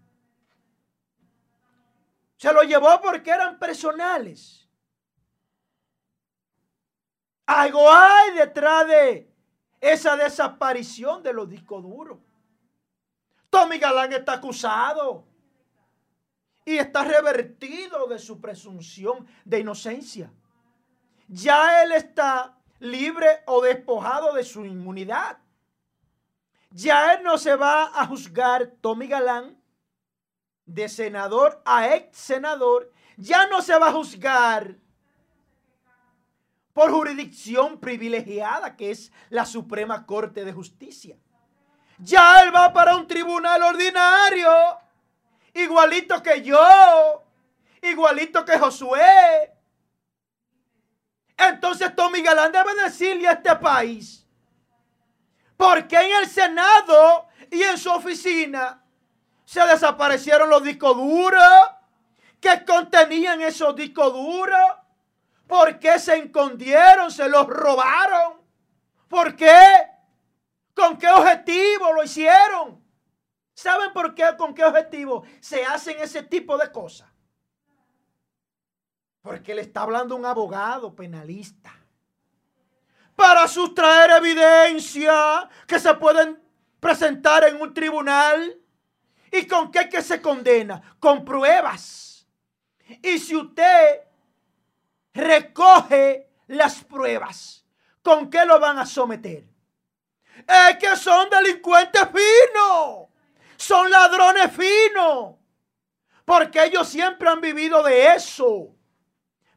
Se lo llevó porque eran personales. Algo hay detrás de esa desaparición de los discos duros. Tommy Galán está acusado. y está revertido de su presunción de inocencia. Ya él está libre o despojado de su inmunidad. Ya él no se va a juzgar, Tommy Galán, de senador a ex senador, ya no se va a juzgar por jurisdicción privilegiada que es la Suprema Corte de Justicia. Ya él va para un tribunal ordinario, igualito que yo, igualito que Josué. Entonces Tommy Galán debe decirle a este país, porque en el Senado y en su oficina se desaparecieron los discos duros que contenían esos discos duros. ¿Por qué se escondieron? ¿Se los robaron? ¿Por qué? ¿Con qué objetivo lo hicieron? ¿Saben por qué? ¿Con qué objetivo se hacen ese tipo de cosas? Porque le está hablando un abogado penalista. Para sustraer evidencia que se pueden presentar en un tribunal. ¿Y con qué que se condena? Con pruebas. Y si usted recoge las pruebas, ¿con qué lo van a someter? Es que son delincuentes finos. Son ladrones finos. Porque ellos siempre han vivido de eso.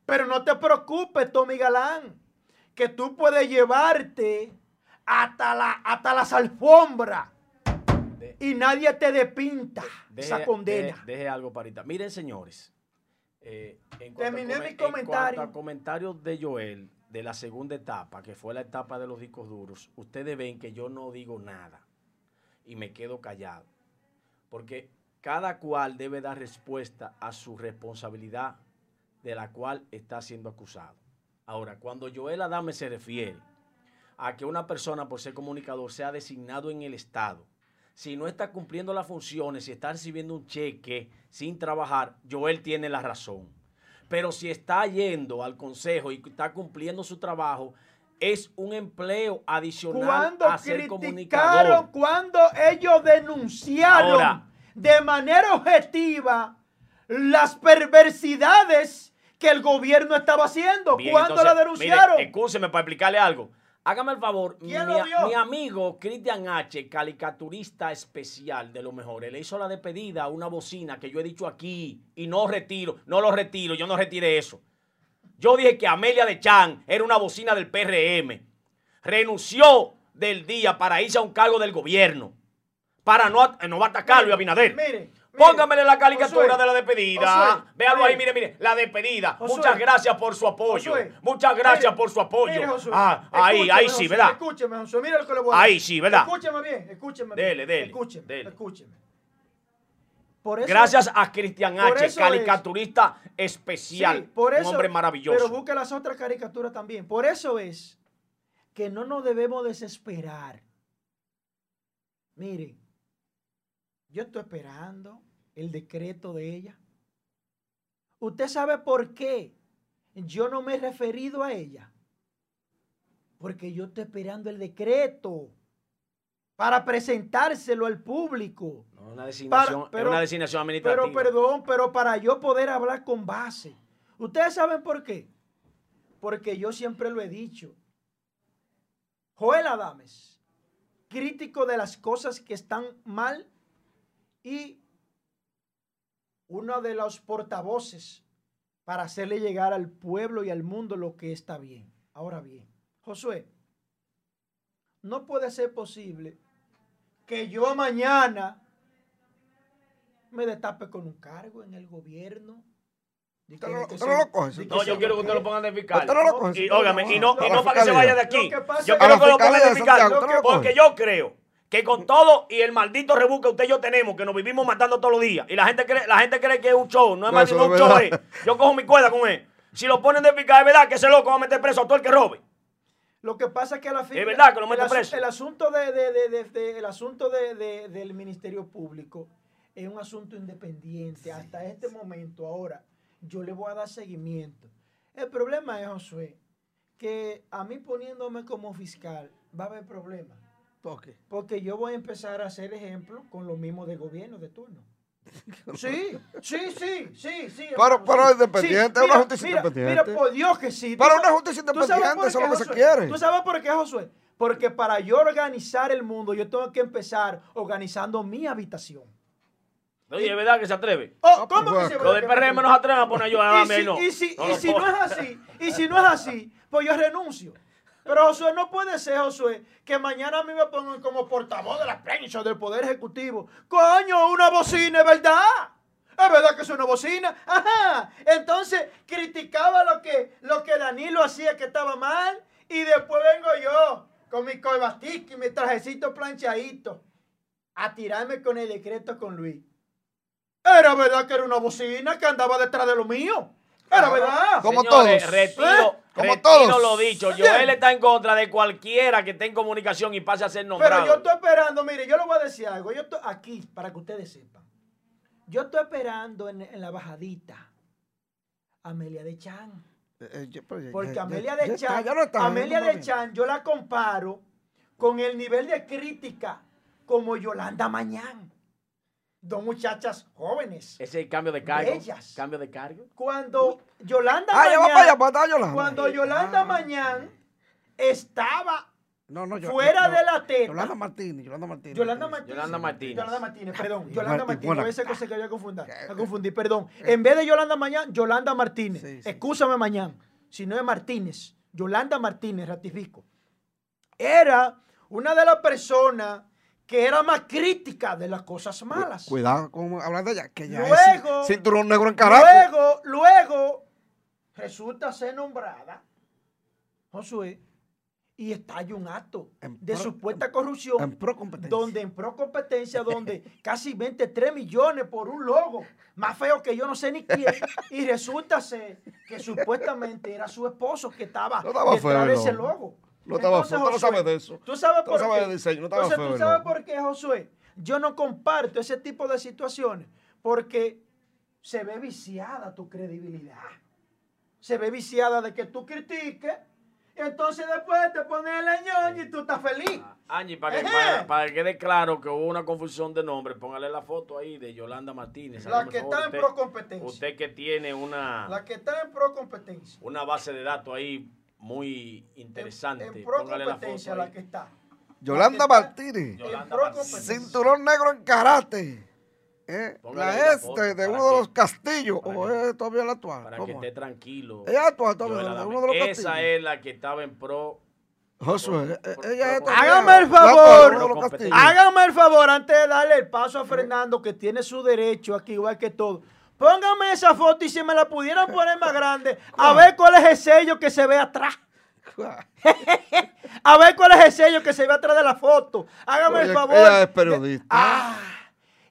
Pero no te preocupes, Tommy Galán, que tú puedes llevarte hasta, la, hasta las alfombras y nadie te depinta esa condena. Deje, deje algo, Parita. Miren, señores. Eh, en Terminé a mi come- en cuanto comentario. a comentarios de Joel de la segunda etapa, que fue la etapa de los discos duros, ustedes ven que yo no digo nada y me quedo callado. Porque cada cual debe dar respuesta a su responsabilidad de la cual está siendo acusado. Ahora, cuando Joel Adame se refiere a que una persona por ser comunicador sea designado en el Estado, si no está cumpliendo las funciones, si está recibiendo un cheque sin trabajar, Joel tiene la razón. Pero si está yendo al consejo y está cumpliendo su trabajo, es un empleo adicional Cuando a ser comunicador. cuando ellos denunciaron Ahora. de manera objetiva las perversidades que el gobierno estaba haciendo. Bien, cuando entonces, la denunciaron? Mire, excúseme para explicarle algo. Hágame el favor, mi, amigo Cristian H., caricaturista especial de lo mejor, le hizo la despedida a una bocina que yo he dicho aquí y no retiro, no lo retiro, yo no retiré eso. Yo dije que Amelia de Chan era una bocina del PRM. Renunció del día para irse a un cargo del gobierno. Para no, no va a atacarlo, Abinader. Mire, mire. Póngamele la caricatura de la despedida. Véalo ahí, mire. mire. La despedida. Muchas gracias por su apoyo. Muchas gracias por su apoyo. ah, ahí, ahí sí, ¿verdad? Escúcheme, Josué, mire lo que le voy a Ahí decir. sí, ¿verdad? Escúcheme bien, escúcheme Dele, bien. dele, Escúcheme, dele. escúcheme. Por eso- Gracias a Cristian H., caricaturista especial. Sí, por eso, un hombre maravilloso. Pero busque las otras caricaturas también. Por eso es que no nos debemos desesperar. Miren, yo estoy esperando el decreto de ella. ¿Usted sabe por qué yo no me he referido a ella? Porque yo estoy esperando el decreto para presentárselo al público. No, una designación, Para- pero- es una designación administrativa. Pero perdón, pero para yo poder hablar con base. ¿Ustedes saben por qué? Porque yo siempre lo he dicho. Joel Adames, crítico de las cosas que están mal y uno de los portavoces para hacerle llegar al pueblo y al mundo lo que está bien. Ahora bien, Josué, no puede ser posible que yo mañana me destape con un cargo en el gobierno. Usted no- usted lo coge, yo quiero que usted lo pongan de fiscal. Usted no lo coge, Y, no lo óigame, coge. y no, y A la no para que se vaya de aquí. Yo quiero que lo pongan de fiscal. Porque yo creo que con todo y el maldito rebú que usted y yo tenemos, que nos vivimos matando todos los días, y la gente cree, la gente cree que es un show, no es No, más ni un show. es. Yo cojo mi cuerda con él. Si lo ponen de fiscal, es verdad que ese loco va a meter preso a todo el que robe. Lo que pasa es que a la fin, Es verdad que lo el, mete asu- preso. el asunto de, de- de- de- de- el asunto de- de- del Ministerio Público es un asunto independiente. Hasta este momento, ahora, yo le voy a dar seguimiento. El problema es, Josué, que a mí poniéndome como fiscal va a haber problemas. ¿Por qué? Porque yo voy a empezar a hacer ejemplo con lo mismo de gobierno de turno. Sí, sí, sí, sí, sí. Pero sí. independiente, Sí, una mira, justicia mira, independiente. Mira, por Dios que sí. ¿Tú una justicia independiente, por eso es qué, lo que se Josué? quiere. ¿Tú sabes por qué, Josué? Porque para yo organizar el mundo, yo tengo que empezar organizando mi habitación. Oye, ¿es verdad que se atreve? Oh, ¿Cómo pues, que se Lo del PRM nos atreven a poner yo a y mí, si, no. y si, No y si no es así, y si no es así, pues yo renuncio. Pero Josué, no puede ser, Josué, que mañana a mí me pongan como portavoz de la prensa del Poder Ejecutivo. Coño, una bocina, ¿es verdad? ¿Es verdad que es una bocina? Ajá. Entonces criticaba lo que, lo que Danilo hacía que estaba mal y después vengo yo con mi corbatica y mi trajecito planchadito a tirarme con el decreto con Luis. Era verdad que era una bocina que andaba detrás de lo mío. Era verdad. Como Señores, todos. Retiro, ¿Eh? Como retiro todos. lo dicho. Joel está en contra de cualquiera que esté en comunicación y pase a ser Pero nombrado. yo estoy esperando, mire, yo le voy a decir algo. Yo estoy aquí, para que ustedes sepan. Yo estoy esperando en, en la bajadita a Amelia de Chan. Eh, eh, pero Porque Amelia ya- de ya Chan, está, ya no está, Amelia no de Chan, yo la comparo con el nivel de crítica como Yolanda Mañán. Dos muchachas jóvenes. Ese es el cambio de cargo. Bellas. Cambio de cargo. Cuando Yolanda Ah, ya va para Mañán, allá, para allá, Yolanda. cuando Yolanda Ah. Mañán estaba No, no, yo- fuera de la teta. Yolanda Martínez, Yolanda Martínez. Yolanda Martínez. Yolanda Martínez. Yolanda Martínez, perdón. Yolanda Martínez. No esa cosa que confundir. a confundir, perdón. En vez de Yolanda Mañán, Yolanda Martínez. Sí, sí. Excúsame Mañán. Si no es Martínez. Yolanda Martínez, ratifico. Era una de las personas que era más crítica de las cosas malas. Cuidado con hablar de ella, que ya Luego- es cinturón negro en karate. Luego, luego, resulta ser nombrada Josué y estalla un acto En de pro- supuesta corrupción En pro competencia. donde en pro competencia, donde casi 23 millones por un logo, más feo que yo no sé ni quién, y resulta ser que supuestamente era su esposo que estaba, No estaba detrás feo de ese logo. No estaba Entonces, feo, tú no sabes de eso. Tú sabes por sabes qué. diseño, no estaba Entonces, feo tú sabes por qué, Josué. Yo no comparto ese tipo de situaciones porque se ve viciada tu credibilidad. Se ve viciada de que tú critiques entonces después te pones el leñón y tú estás feliz. Angie, para que, para, para que quede claro que hubo una confusión de nombre, póngale la foto ahí de Yolanda Martínez. La que favor, está en usted- pro competencia. Usted que tiene una, La que está en pro competencia. una base de datos ahí muy interesante. En, en pro competencia la ahí. que está. Yolanda La que está Martínez. Yolanda Martínez. Cinturón negro en karate. ¿Eh? La este de uno de los castillos. para ¿O que- es todavía la actual? Para ¿Cómo que es? esté tranquilo. Ella es actual todavía, Yolanda de uno de los Esa castillos. es la que estaba en pro. Josué, eh, ella Hágame el favor. Hágame el favor antes de darle el paso a Fernando, que tiene su derecho aquí, igual que todo. Póngame esa foto y si me la pudieran poner más grande, a ver cuál es el sello que se ve atrás. A ver cuál es el sello que se ve atrás de la foto. Hágame el favor. ella es periodista. Ah,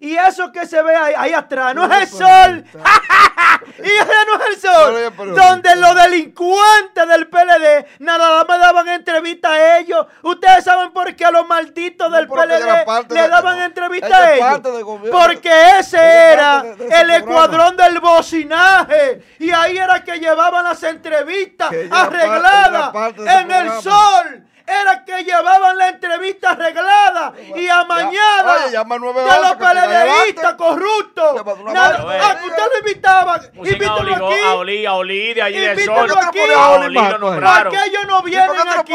y eso que se ve ahí, ahí atrás, no es el sol. y ese no es el sol. Donde los delincuentes del PLD nada más daban entrevista a ellos. Ustedes saben por qué a los malditos del PLD le de- daban no, entrevista a ellos. gobierno. Porque ese era de- de ese el programa. escuadrón del bocinaje. Y ahí era que llevaban las entrevistas arregladas de en el programa. sol. Era que llevaban la entrevista arreglada y Ya- amañada oye, llama al de 911 los llevaste. corruptos. Vez. ah, usted lo invitaba. Pusieron a Invítalo Oli, aquí. a Oli, a Oli de allí del sol. aquí. A Oli Mato. ¿Por qué ellos no ¿Y vienen por qué no aquí?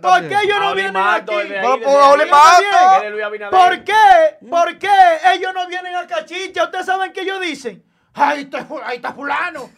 ¿Por qué ellos no vienen aquí? ahí. Oli Ellos Mato. vienen. Abinader. ¿Por qué? ¿Por qué ellos no vienen a cachicha? Ustedes saben que ellos dicen. Ahí está, ahí está fulano.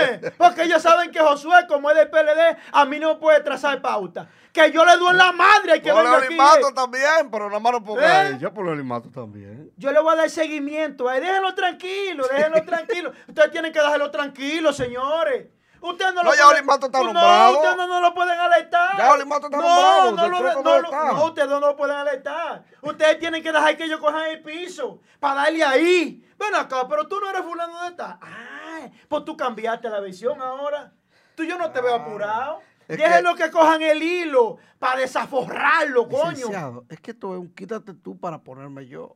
Eh, Porque ellos saben que Josué, como es del PLD, a mí no me puede trazar pauta. Que yo le doy en la madre y que Ponle venga a aquí. Oli Mato también, pero nada más no ponga ¿Eh? a ella. Ponle a Oli Mato también. Yo le voy a dar seguimiento. Ahí déjenlo tranquilo, déjenlo tranquilo. Ustedes tienen que dejarlo tranquilo, señores. Ustedes no, No, lo ya pueden- Olimato está no, nombrado. ustedes no, no lo pueden alertar. Ya Olimato está no, nombrado, No, lo- no, no lo- no, ustedes no lo pueden alertar. Ustedes tienen que dejar que ellos cojan el piso para darle ahí. Ven acá, pero tú no eres fulano de tal. Pues tú cambiaste la visión ahora. Tú yo no te veo apurado. Ah, es Déjenlo que... cojan el hilo para desaforrarlo, coño. Es que esto es un quítate tú para ponerme yo.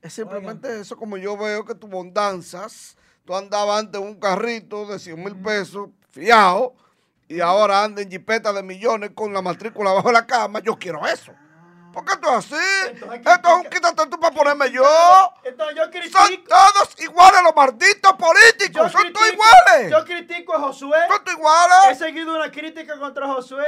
Es simplemente eso como yo veo que tú bondanzas, tú andabas antes en un carrito de 100 mil pesos, fiado, y ahora anda en jipeta de millones con la matrícula bajo la cama, yo quiero eso. ¿Por qué tú así? Entonces, Esto es un quítate tú para ponerme yo. Entonces yo Son critico. todos iguales los malditos Yo políticos. Son todos iguales. Yo critico a Josué. Son todos He iguales. seguido una crítica contra Josué.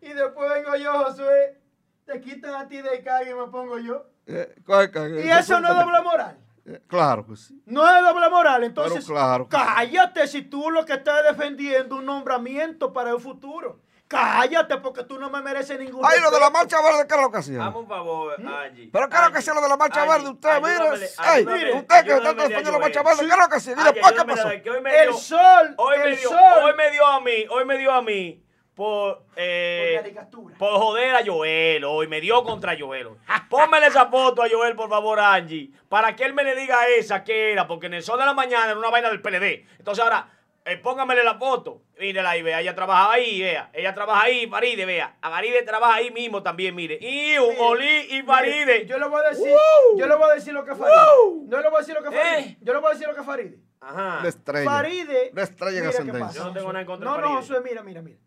Y después vengo yo, Josué. Te quitan a ti de calle y me pongo yo. Eh, ¿cuál- cuál- Y eso no es doble moral. Eh, Claro que sí. No es doble moral. Entonces, claro cállate si tú lo que estás defendiendo un nombramiento para el futuro. Cállate porque tú no me mereces ningún Ay, lo de la marcha verde, ¿qué es lo que hacía? Hazme un favor, Angie. Pero ¿qué es lo que hía lo de la marcha Angie, verde? Usted, mire. ayúdame, Ay, ayúdame, usted que está defendiendo la marcha verde, ¿qué es lo que hacía? Dile, Angie, ¿por qué ayúdame, pasó? El sol, Hoy me, el dio, sol. hoy me dio a mí, hoy me dio a mí por, eh, por joder a Joel, hoy me dio contra Joel. Pónmele esa foto a Joel, por favor, Angie, para que él me le diga esa que era, porque en el sol de la mañana era una vaina del PLD. Entonces ahora, eh, póngamele la foto, mírela ahí, vea, ella trabaja ahí, vea, ella trabaja ahí, Faride, vea, a Faride trabaja ahí mismo también, mire, y Mire, Oli y Faride. Mire, Yo le voy a decir, yo le voy a decir lo que Faride. ¡Woo! Yo le voy a decir lo que Faride. Eh. Yo le voy a decir lo que Faride. Ajá. La estrella. Faride. Una estrella en ascendencia. pasa, Yo no tengo nada en contra de No, no, Faride. Josué, mira, mira, mira.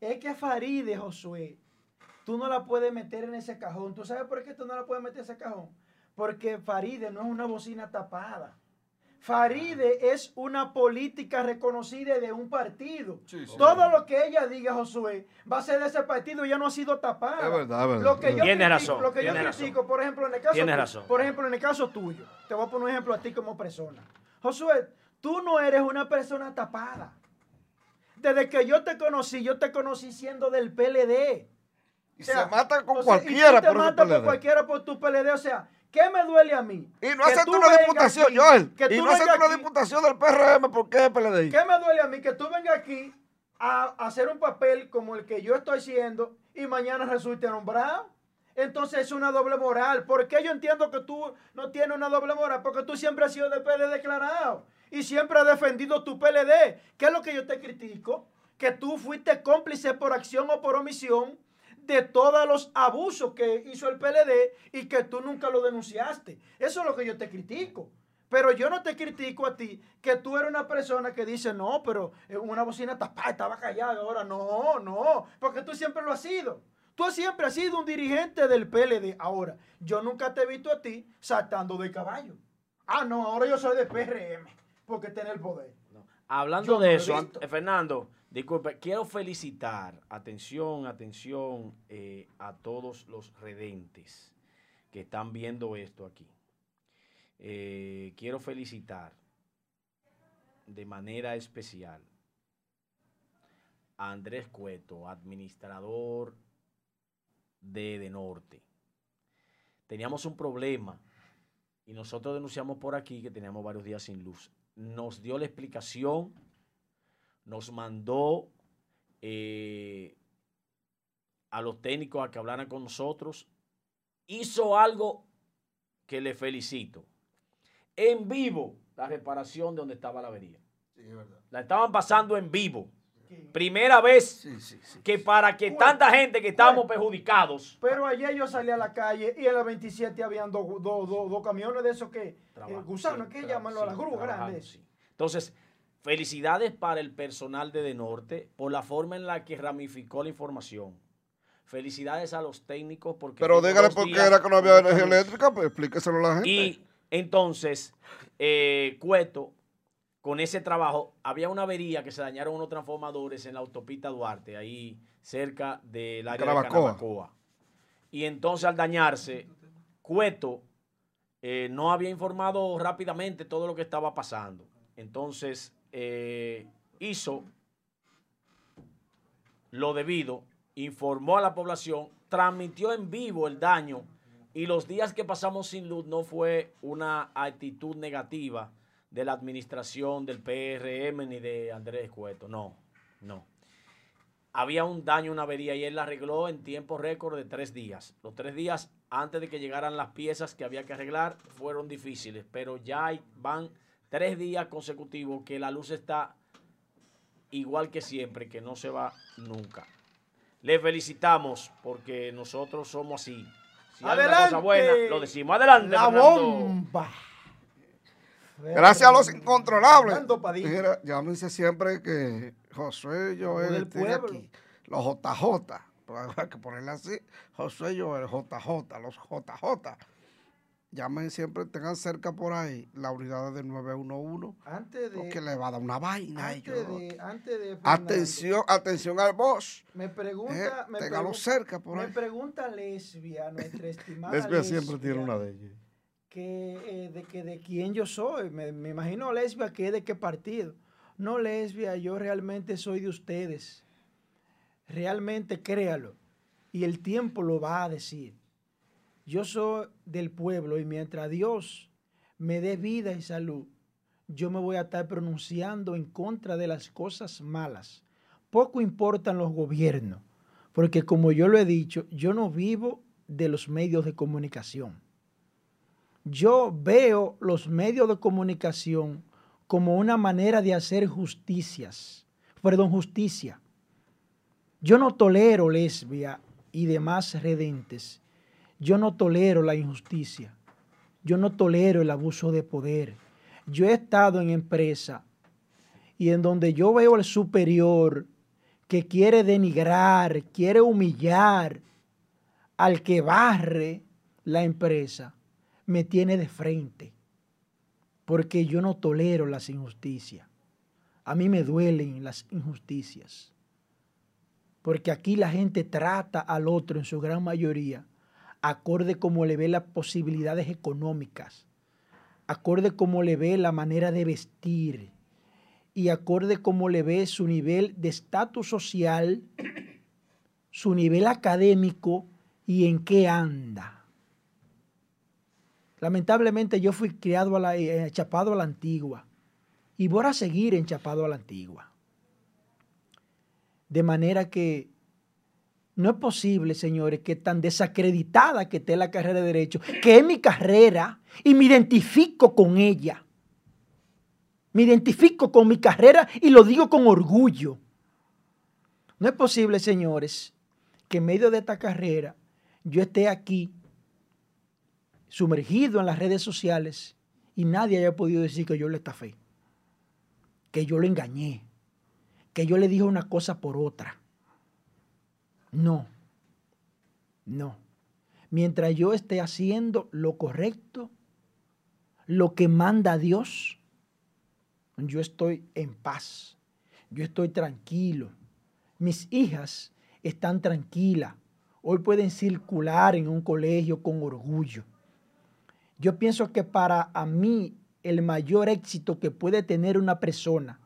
Es que Faride, Josué, tú no la puedes meter en ese cajón. ¿Tú sabes por qué tú no la puedes meter en ese cajón? Porque Faride no es una bocina tapada. Faride es una política reconocida de un partido. Todo lo que ella diga, Josué, va a ser de ese partido y ya no ha sido tapada. Es verdad, es verdad. Lo que yo Tienes critico- razón, Lo que yo critico, razón. por ejemplo, en el caso Tienes tu- razón. por ejemplo, en el caso tuyo, te voy a poner un ejemplo a ti como persona. Josué, tú no eres una persona tapada. Desde que yo te conocí, yo te conocí siendo del PLD. Y O sea, se mata con o sea, y tú cualquiera te por por PLD. cualquiera por tu PLD. O sea, ¿qué me duele a mí? Y no tú una diputación, aquí- Joel. que Y tú no acepta vengas una diputación del PRM porque es PLD. ¿Qué me duele a mí? Que tú vengas aquí a, a hacer un papel como el que yo estoy haciendo y mañana resulte nombrado. Entonces es una doble moral. ¿Por qué yo entiendo que tú no tienes una doble moral? Porque tú siempre has sido de PLD declarado y siempre has defendido tu PLD. ¿Qué es lo que yo te critico? Que tú fuiste cómplice por acción o por omisión de todos los abusos que hizo el PLD y que tú nunca lo denunciaste. Eso es lo que yo te critico. Pero yo no te critico a ti que tú eres una persona que dice, no, pero eh, una bocina tapada, estaba callada, ahora no, no, porque tú siempre lo has sido. Tú siempre has sido un dirigente del PLD. Ahora, yo nunca te he visto a ti saltando de caballo. Ah, no, ahora yo soy de PRM, porque tiene el poder. Hablando Yo de eso, ant- Fernando, disculpe, quiero felicitar, atención, atención, eh, a todos los redentes que están viendo esto aquí. Eh, quiero felicitar de manera especial a Andrés Cueto, administrador de De Norte. Teníamos un problema y nosotros denunciamos por aquí que teníamos varios días sin luz. Nos dio la explicación, nos mandó eh, a los técnicos a que hablaran con nosotros, hizo algo que le felicito. En vivo, la reparación de donde estaba la avería. La estaban pasando en vivo. Primera vez Sí, sí, sí. que para que Bueno, tanta gente que estábamos bueno. perjudicados, Pero ayer yo salí a la calle y en la 27 habían dos dos- dos- dos camiones de esos que, eh, Trabajo, gusanos, sí, que llaman a las sí, grúas grandes. sí. Entonces, felicidades para el personal de De Norte por la forma en la que ramificó la información. Felicidades a los técnicos porque... Pero dígale por qué era que no había energía eléctrica, pues explíqueselo a la gente. Y entonces, eh, Cueto, con ese trabajo, había una avería que se dañaron unos transformadores en la autopista Duarte, ahí cerca del área de Carabacoa. Y entonces al dañarse, Cueto eh, no había informado rápidamente todo lo que estaba pasando. Entonces eh, hizo lo debido, informó a la población, transmitió en vivo el daño y los días que pasamos sin luz no fue una actitud negativa de la administración del PRM ni de Andrés Cueto, no, no. Había un daño, una avería y él la arregló en tiempo récord de tres días. Los tres días antes de que llegaran las piezas que había que arreglar fueron difíciles, pero ya van tres días consecutivos que la luz está igual que siempre, que no se va nunca. Le felicitamos porque nosotros somos así. Si hay una cosa Adelante. buena, lo decimos. Adelante, La Fernando. bomba. Gracias a los incontrolables. Mira, ya me dice siempre que Josué y Joel del tiene pueblo. aquí los JJ. Pero hay que ponerle así, José Joel, JJ, los JJ. Llamen siempre, tengan cerca por ahí la unidad de 911, Antes de, porque le va a dar una vaina a antes ellos. de, antes de Fernando, Atención, atención al boss. me Eh, pregunta, me, téngalo pregun- cerca por me ahí. pregunta lesbia, nuestra estimada Lesbia siempre tiene una de ellas. que eh, de que de quién yo soy. Me, me imagino lesbia que es de qué partido. No lesbia, yo realmente soy de ustedes. Realmente créalo. Y el tiempo lo va a decir. Yo soy del pueblo y mientras Dios me dé vida y salud, yo me voy a estar pronunciando en contra de las cosas malas. Poco importan los gobiernos, porque como yo lo he dicho, yo no vivo de los medios de comunicación. Yo veo los medios de comunicación como una manera de hacer justicias, perdón, justicia. Yo no tolero lesbia y demás redentes. Yo no tolero la injusticia. Yo no tolero el abuso de poder. Yo he estado en empresa y en donde yo veo al superior que quiere denigrar, quiere humillar al que barre la empresa, me tiene de frente. Porque yo no tolero las injusticias. A mí me duelen las injusticias. Porque aquí la gente trata al otro en su gran mayoría acorde como le ve las posibilidades económicas, acorde como le ve la manera de vestir y acorde como le ve su nivel de estatus social, su nivel académico y en qué anda. Lamentablemente yo fui criado a la, eh, chapado a la antigua y voy a seguir enchapado a la antigua. De manera que no es posible, señores, que tan desacreditada que esté la carrera de Derecho, que es mi carrera y me identifico con ella. Me identifico con mi carrera y lo digo con orgullo. No es posible, señores, que en medio de esta carrera yo esté aquí sumergido en las redes sociales y nadie haya podido decir que yo le estafé, que yo lo engañé, que yo le dije una cosa por otra. No, no. Mientras yo esté haciendo lo correcto, lo que manda Dios, yo estoy en paz, yo estoy tranquilo. Mis hijas están tranquilas. Hoy pueden circular en un colegio con orgullo. Yo pienso que para a mí el mayor éxito que puede tener una persona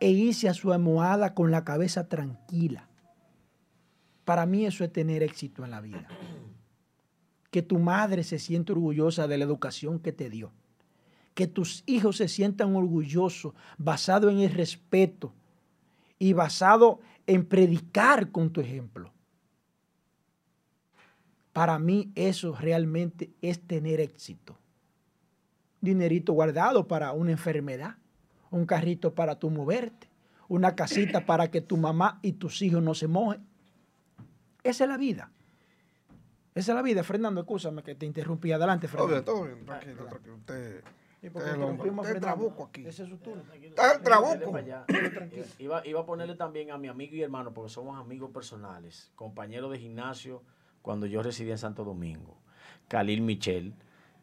es irse a su almohada con la cabeza tranquila. Para mí eso es tener éxito en la vida. Que tu madre se sienta orgullosa de la educación que te dio. Que tus hijos se sientan orgullosos basado en el respeto y basado en predicar con tu ejemplo. Para mí eso realmente es tener éxito. Dinerito guardado para una enfermedad, un carrito para tu moverte, una casita para que tu mamá y tus hijos no se mojen. Esa es la vida. Esa es la vida. Fernando, escúchame que te interrumpí. Adelante, Todo bien, Fernando. todo bien, tranquilo, tranquilo. Usted, ¿Y por qué usted es el interrumpimos Fernando? trabuco aquí. Ese es su turno. Está el trabuco. Iba, iba a ponerle también a mi amigo y hermano, porque somos amigos personales, compañeros de gimnasio cuando yo residía en Santo Domingo. Khalil Michel,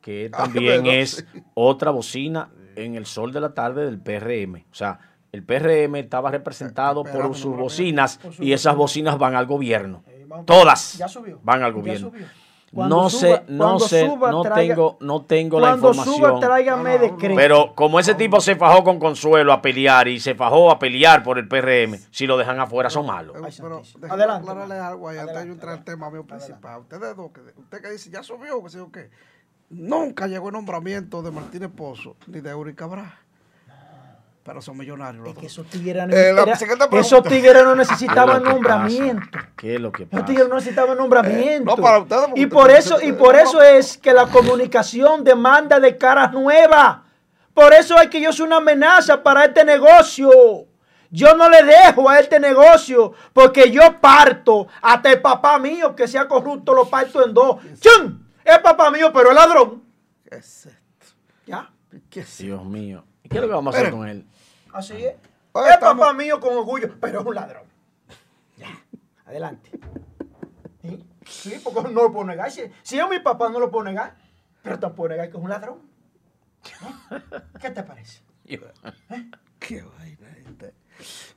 que Ah, también pero es sí. otra bocina en el sol de la tarde del PRM. O sea, el PRM estaba representado por sus bocinas Por su y esas bocina. bocinas van al gobierno. Vamos- Todas Ya subió. van al Ya gobierno. subió. Cuando No suba- sé, no sé, suba, no traiga- tengo, no tengo la información. suba, tráigame No, no, decreto. Pero como ese tipo se fajó con Consuelo a pelear y se fajó a pelear por el PRM, si lo dejan afuera son malos. Adelante, algo ahí antes entrar al tema mío principal. Ustedes dos, que, usted que dice, ya subió, que sé yo qué. Nunca llegó el nombramiento de Martínez Pozo ni de Uri Cabral. Pero son millonarios los Es que dos. esos tigres no, Eh, era- esos tigres no ¿Qué necesitaban nombramiento. ¿Qué es lo que Esos pasa? tigres no necesitaban nombramiento. no, para ustedes, y por eso, y por eso es que la comunicación demanda de caras nuevas. Por eso es que yo soy una amenaza para este negocio. Yo no le dejo a este negocio porque yo parto hasta el papá mío que sea corrupto lo parto en dos. ¡Chum! Es papá mío, pero es ladrón. ¿Qué es esto? ¿Ya? ¿Qué es Dios mío. ¿Y qué es lo que vamos a hacer con él? Así es. Oye, es estamos- papá mío con orgullo, pero es un ladrón. Ya. Adelante. Sí, sí, porque no lo puedo negar. Si, si es mi papá, no lo puedo negar. Pero te puedo negar que es un ladrón. ¿Eh? ¿Qué te parece? Qué vaina, gente.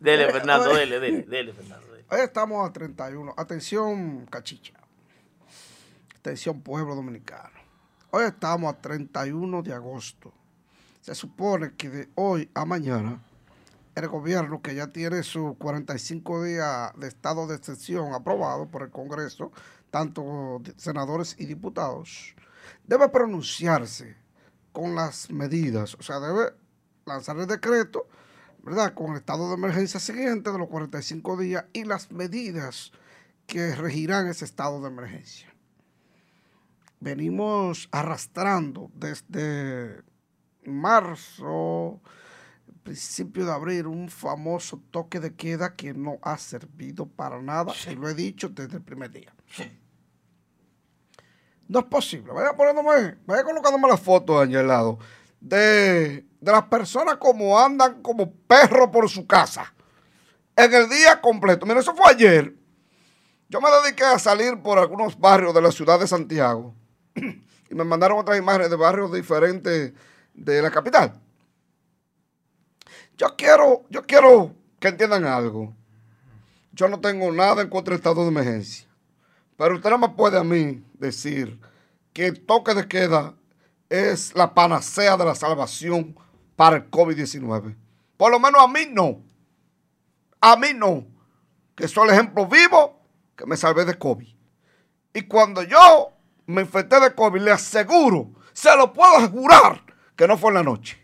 Dele, Fernando, dele, dele, dele, Fernando. dele. Hoy estamos a 31. Atención, cachicha. Atención, pueblo dominicano. Hoy estamos a 31 de agosto. Se supone que de hoy a mañana el gobierno, que ya tiene sus 45 días de estado de excepción aprobado por el Congreso, tanto senadores y diputados, debe pronunciarse con las medidas, o sea, debe lanzar el decreto, ¿verdad? Con el estado de emergencia siguiente de los 45 días y las medidas que regirán ese estado de emergencia. Venimos arrastrando desde marzo, principio de abril, un famoso toque de queda que no ha servido para nada, y lo he dicho desde el primer día. No es posible. Vaya poniéndome, vaya colocándome la foto allá al lado de, de las personas como andan como perros por su casa. En el día completo. Mira, eso fue ayer. Yo me dediqué a salir por algunos barrios de la ciudad de Santiago y me mandaron otras imágenes de barrios diferentes de la capital. Yo quiero, yo quiero que entiendan algo. Yo no tengo nada en contra del estado de emergencia. Pero usted no me puede a mí decir que el toque de queda es la panacea de la salvación para el COVID-19. Por lo menos a mí no. A mí no. Que soy el ejemplo vivo que me salvé de COVID. Y cuando yo me infecté de COVID, le aseguro, se lo puedo asegurar, que no fue en la noche.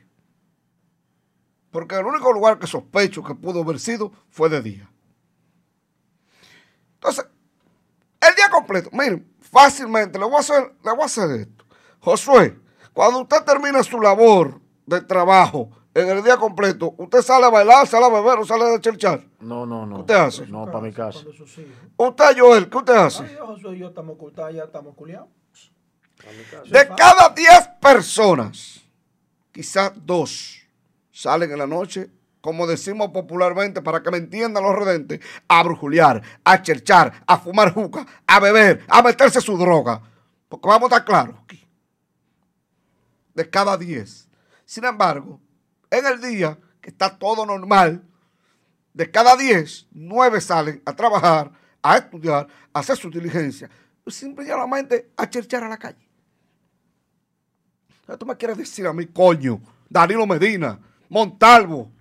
Porque el único lugar que sospecho que pudo haber sido fue de día. Entonces, el día completo, miren, fácilmente, le voy a hacer, le voy a hacer esto. Josué, cuando usted termina su labor de trabajo en el día completo, ¿usted sale a bailar, sale a beber o sale a cherchar? No, no, no. ¿Qué usted hace? No, para mi casa. Cuando sus hijos. Usted, Joel, ¿qué usted hace? Ay, Josué y yo estamos ocultados, ya estamos culiados. De cada 10 personas, quizás dos salen en la noche, como decimos popularmente, para que me entiendan los redentes, a brujulear, a cherchar, a fumar juca, a beber, a meterse su droga. Porque vamos a estar claros aquí. De cada 10. Sin embargo, en el día que está todo normal, de cada 10, 9 salen a trabajar, a estudiar, a hacer su diligencia. Simple y llanamente a cherchar a la calle. ¿Qué tú me quieres decir a mí, coño? Danilo Medina, Montalvo.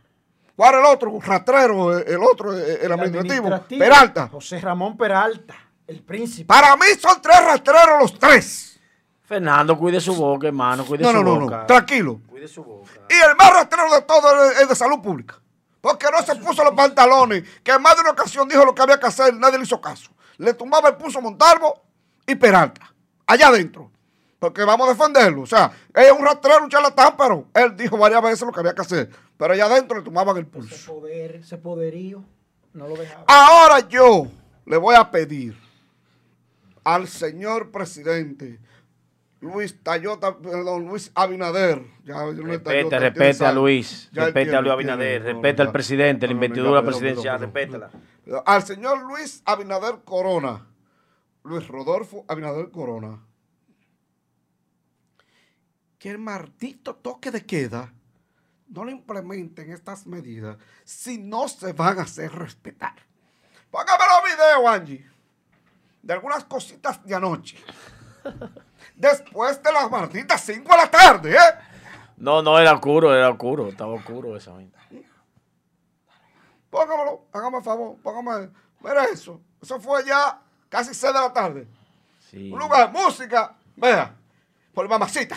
¿Cuál es el otro? Rastrero, el otro, el, el administrativo. administrativo, Peralta. José Ramón Peralta, el príncipe. Para mí son tres rastreros los tres. Fernando, cuide su boca, hermano. Cuide No, su no, no, boca. no. Tranquilo. Cuide su boca. Y el más rastrero de todos es el de salud pública. Porque no se puso los pantalones, que en más de una ocasión dijo lo que había que hacer, nadie le hizo caso. Le tumbaba el pulso Montalvo y Peralta, allá adentro. Porque vamos a defenderlo. O sea, él es un rastrero, un charlatán, pero él dijo varias veces lo que había que hacer. Pero allá adentro le tumbaban el Ese pulso. poder, ese poderío, no lo dejaba. Ahora yo le voy a pedir al señor presidente Luis Tayota, perdón, Luis Abinader. Ya, Luis Respete, Tayota, tiene respete a. Luis. Ya él Respete a tiene, Luis tiene, Abinader. no, Respeta al presidente, la No, investidura presidencial. Respétala. Al señor Luis Abinader Corona. Luis Rodolfo Abinader Corona. Que el maldito toque de queda no lo implementen estas medidas si no se van a hacer respetar. Póngame los videos, Angie, de algunas cositas de anoche. Después de las malditas 5 de la tarde, ¿eh? No, no, era oscuro, era oscuro. Estaba oscuro esa vaina. Póngamelo, hágame favor, póngame. Mira eso. Eso fue ya casi 6 de la tarde. Sí. Un lugar, música. Vea, por mamacita.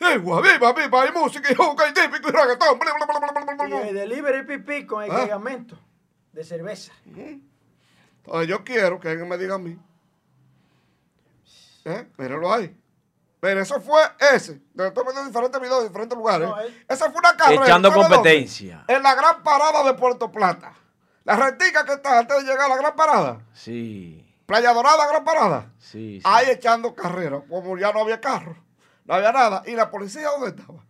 Viva, viva, viva, hay música y juca y típico y reggaetón. bla, bla, bla, bla, bla, bla, Y el delivery pipí con el ¿Ah? cargamento de cerveza. Entonces yo quiero que alguien me diga a mí. ¿Eh? Míralo ahí. Pero eso fue ese. De estoy viendo diferentes videos de diferentes lugares. No, él- Esa fue una carrera. Echando competencia. En la gran parada de Puerto Plata. La rentica que está antes de llegar a la gran parada. Sí, Playa Dorada, gran parada. sí. sí. Ahí echando carrera, como ya no había carro, no había nada. ¿Y la policía dónde estaba?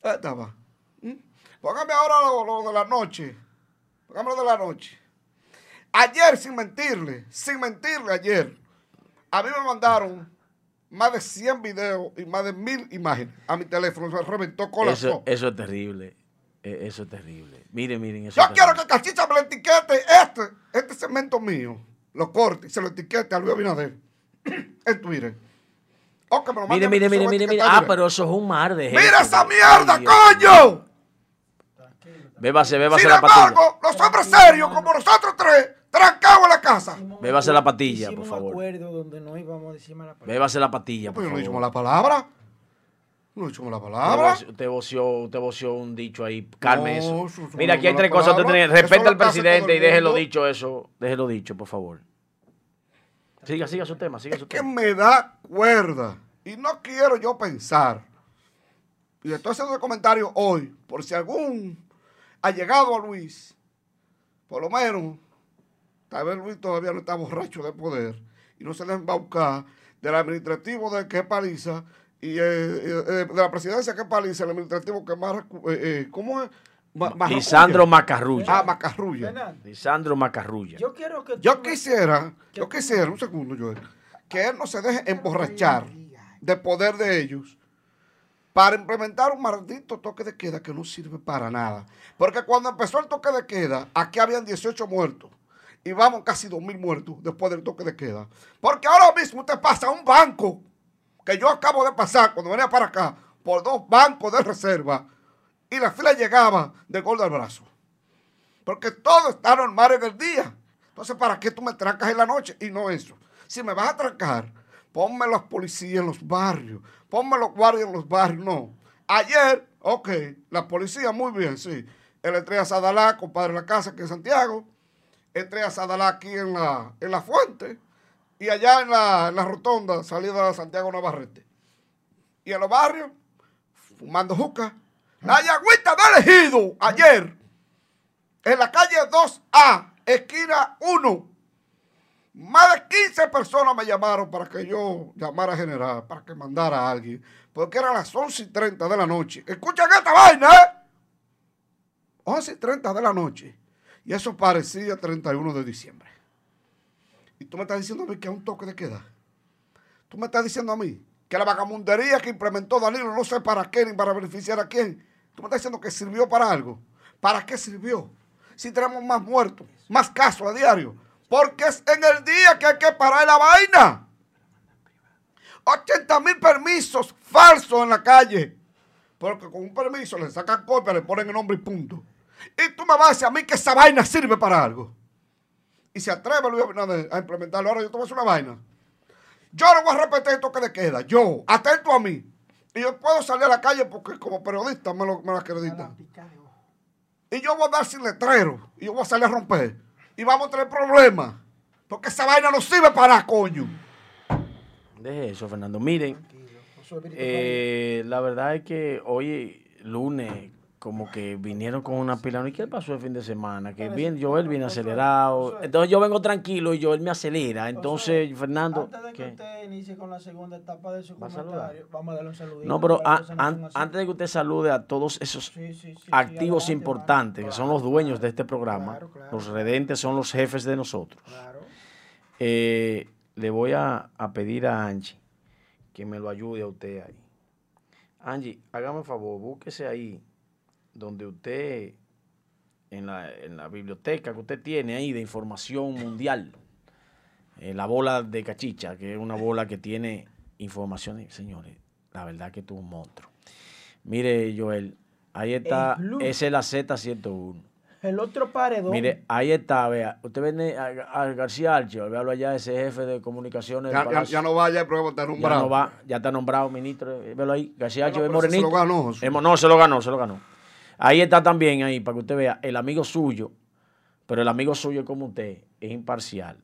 ¿Dónde estaba? ¿Mm? Póngame ahora lo, lo de la noche. Póngame lo de la noche. Ayer, sin mentirle, sin mentirle ayer, a mí me mandaron más de 100 videos y más de mil imágenes a mi teléfono. Se reventó con Eso, eso es terrible. Eh, Eso es terrible. Miren, miren. Eso Yo quiero que Cachicha me lo etiquete este, este segmento mío. Lo corte y se lo etiquete a Luis Abinader en Twitter. O que me lo Mire, mire, mire, mire, mire. Ah, pero eso es un mar de gente. ¡Mira esa mierda, Dios. coño! Bébase, bébase Sin la patilla. embargo, los hombres serios como nosotros tres, trancados en la casa. Bébase la patilla, por favor. un acuerdo donde no íbamos a decir mala palabra. Bébase la patilla, Pues por yo no he dicho favor. mala palabra. No he dicho mala Usted palabra. Usted voció, usted voció un dicho ahí. Calme No, eso. eso es Mira, aquí hay tres cosas. Usted tiene, respeta al presidente y el déjelo dicho eso. Déjelo dicho, por favor. Siga, siga su tema, siga su que tema. me da cuerda. Y no quiero yo pensar. Y estoy haciendo el comentario hoy, por si algún ha llegado a Luis, por lo menos, tal vez Luis todavía no está borracho de poder y no se le va a buscar del administrativo de que paliza y eh, eh, eh, de la presidencia que paliza, el administrativo que más, eh, ¿cómo es? Ma- más Lisandro. Macarrulla. Ah, Macarrulla. Fernando, Lisandro Macarrulla. yo quiero que Yo tú me- quisiera, yo quisiera, un segundo, Joel, que él no se deje emborrachar de poder de ellos para implementar un maldito toque de queda que no sirve para nada. Porque cuando empezó el toque de queda, aquí habían 18 muertos. Y vamos casi 2.000 muertos después del toque de queda. Porque ahora mismo usted pasa a un banco, que yo acabo de pasar cuando venía para acá, por dos bancos de reserva, y la fila llegaba de gol al brazo. Porque todo está normal en el día. Entonces, ¿para qué tú me trancas en la noche? Y no eso. Si me vas a trancar, ponme los policías en los barrios, ponme los guardias en los barrios. No. Ayer, ok, la policía, muy bien, sí. Él entré a Sadalá, compadre de la casa, que en Santiago. Entré a Sadalá aquí en la, en la fuente. Y allá en la, en la rotonda, salida de Santiago Navarrete. Y en los barrios, fumando juca. La yagüita de elegido ayer en la calle 2A, esquina 1. Más de 15 personas me llamaron para que yo llamara a general, para que mandara a alguien, porque eran las 11 y 30 de la noche. Escuchen esta vaina, ¿eh? 11 y 30 de la noche. Y eso parecía 31 de diciembre. Y tú me estás diciendo a mí que es un toque de queda. Tú me estás diciendo a mí que la vagamundería que implementó Danilo no sé para qué ni para beneficiar a quién. Tú me estás diciendo que sirvió para algo. ¿Para qué sirvió? Si tenemos más muertos, más casos a diario. Porque es en el día que hay que parar la vaina. 80 mil permisos falsos en la calle. Porque con un permiso le sacan copia, le ponen el nombre y punto. Y tú me vas a decir a mí que esa vaina sirve para algo. Y se atreve Luis Abinader a implementarlo. Ahora yo te voy a decir una vaina. Yo no voy a repetir esto que le queda. Yo, atento a mí. Y yo puedo salir a la calle porque como periodista me lo, me lo acreditan. Y yo voy a dar sin letrero. Y yo voy a salir a romper. Y vamos a tener problemas. Porque esa vaina no sirve para coño. Deje eso, Fernando. Miren, eh, la verdad es que hoy, lunes, como que vinieron con una pila. ¿Y qué pasó el fin de semana? Que bien, Joel viene acelerado. Entonces yo vengo tranquilo y Joel me acelera. Entonces, Fernando. Antes de que ¿qué? usted inicie con la segunda etapa de su comentario, vamos a darle un saludito. No, pero a- an- antes de que usted salude a todos esos Sí, sí, sí, sí, activos adelante, importantes, que son los dueños de este programa, Claro, los redentes son los jefes de nosotros. Claro. Eh, le voy a, a pedir a Angie que me lo ayude a usted ahí. Angie, hágame un favor, búsquese ahí donde usted, en la, en la biblioteca que usted tiene ahí de información mundial, eh, la bola de cachicha, que es una bola que tiene información. Señores, la verdad que tú es un monstruo. Mire, Joel, ahí está, esa es la Z101. El otro paredón. Mire, ahí está, vea. Usted viene a, a García Archio, véalo allá, ese jefe de comunicaciones. Ya, ya- ya no vaya el programa está Ya nombrado. no va, ya está nombrado ministro, eh, véalo ahí. García Archio no, es pero ese se lo ganó, no, se lo ganó, se lo ganó. Ahí está también, ahí, para que usted vea, el amigo suyo, pero el amigo suyo como usted, es imparcial.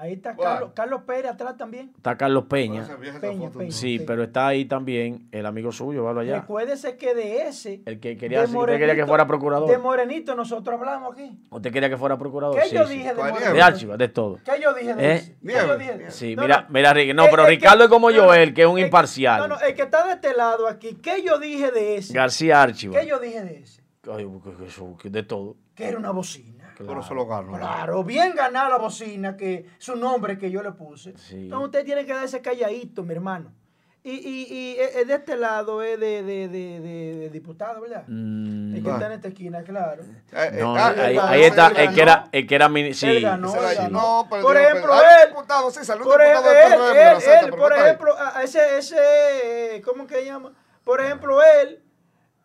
Ahí está. Carlos, Carlos Pérez atrás también. Está Carlos Peña. Sí, pero está ahí también el amigo suyo, véalo allá. Recuérdese que de ese. El que quería, de decir- usted quería que fuera procurador. De Morenito nosotros hablamos aquí. ¿Usted quería que fuera procurador? ¿Qué Sí, yo sí. dije de ¿Cuál Morenito? De Archiva, de todo. ¿Qué yo dije de ¿Eh? ese? ¿Qué yo dije? Sí, No, mira, no. mira, Ricky, no, pero el Ricardo es como no, Joel, que es un el- imparcial. No, no, el que está de este lado aquí, ¿qué yo dije de ese? García Archiva. ¿Qué yo dije de ese? Ay, de todo. que era una bocina. Pero se lo ganó. Claro, bien ganada la bocina, que su nombre que yo le puse. Sí. Entonces usted tiene que darse calladito, mi hermano. Y, y, y eh, eh, de este lado es de, de, de, de- de diputado, ¿verdad? Mm, El que está en esta esquina, claro. Eh, eh, no, ah, ahí, ahí está, el que era, el que era mini, sí. Él ganó, ese él era- ganó. no, pero por ejemplo, ah, él, diputado, sí, por ejemplo, él, él, Zeta, él, por ejemplo, a- ese, ese, ¿cómo que se llama? Por ejemplo, él,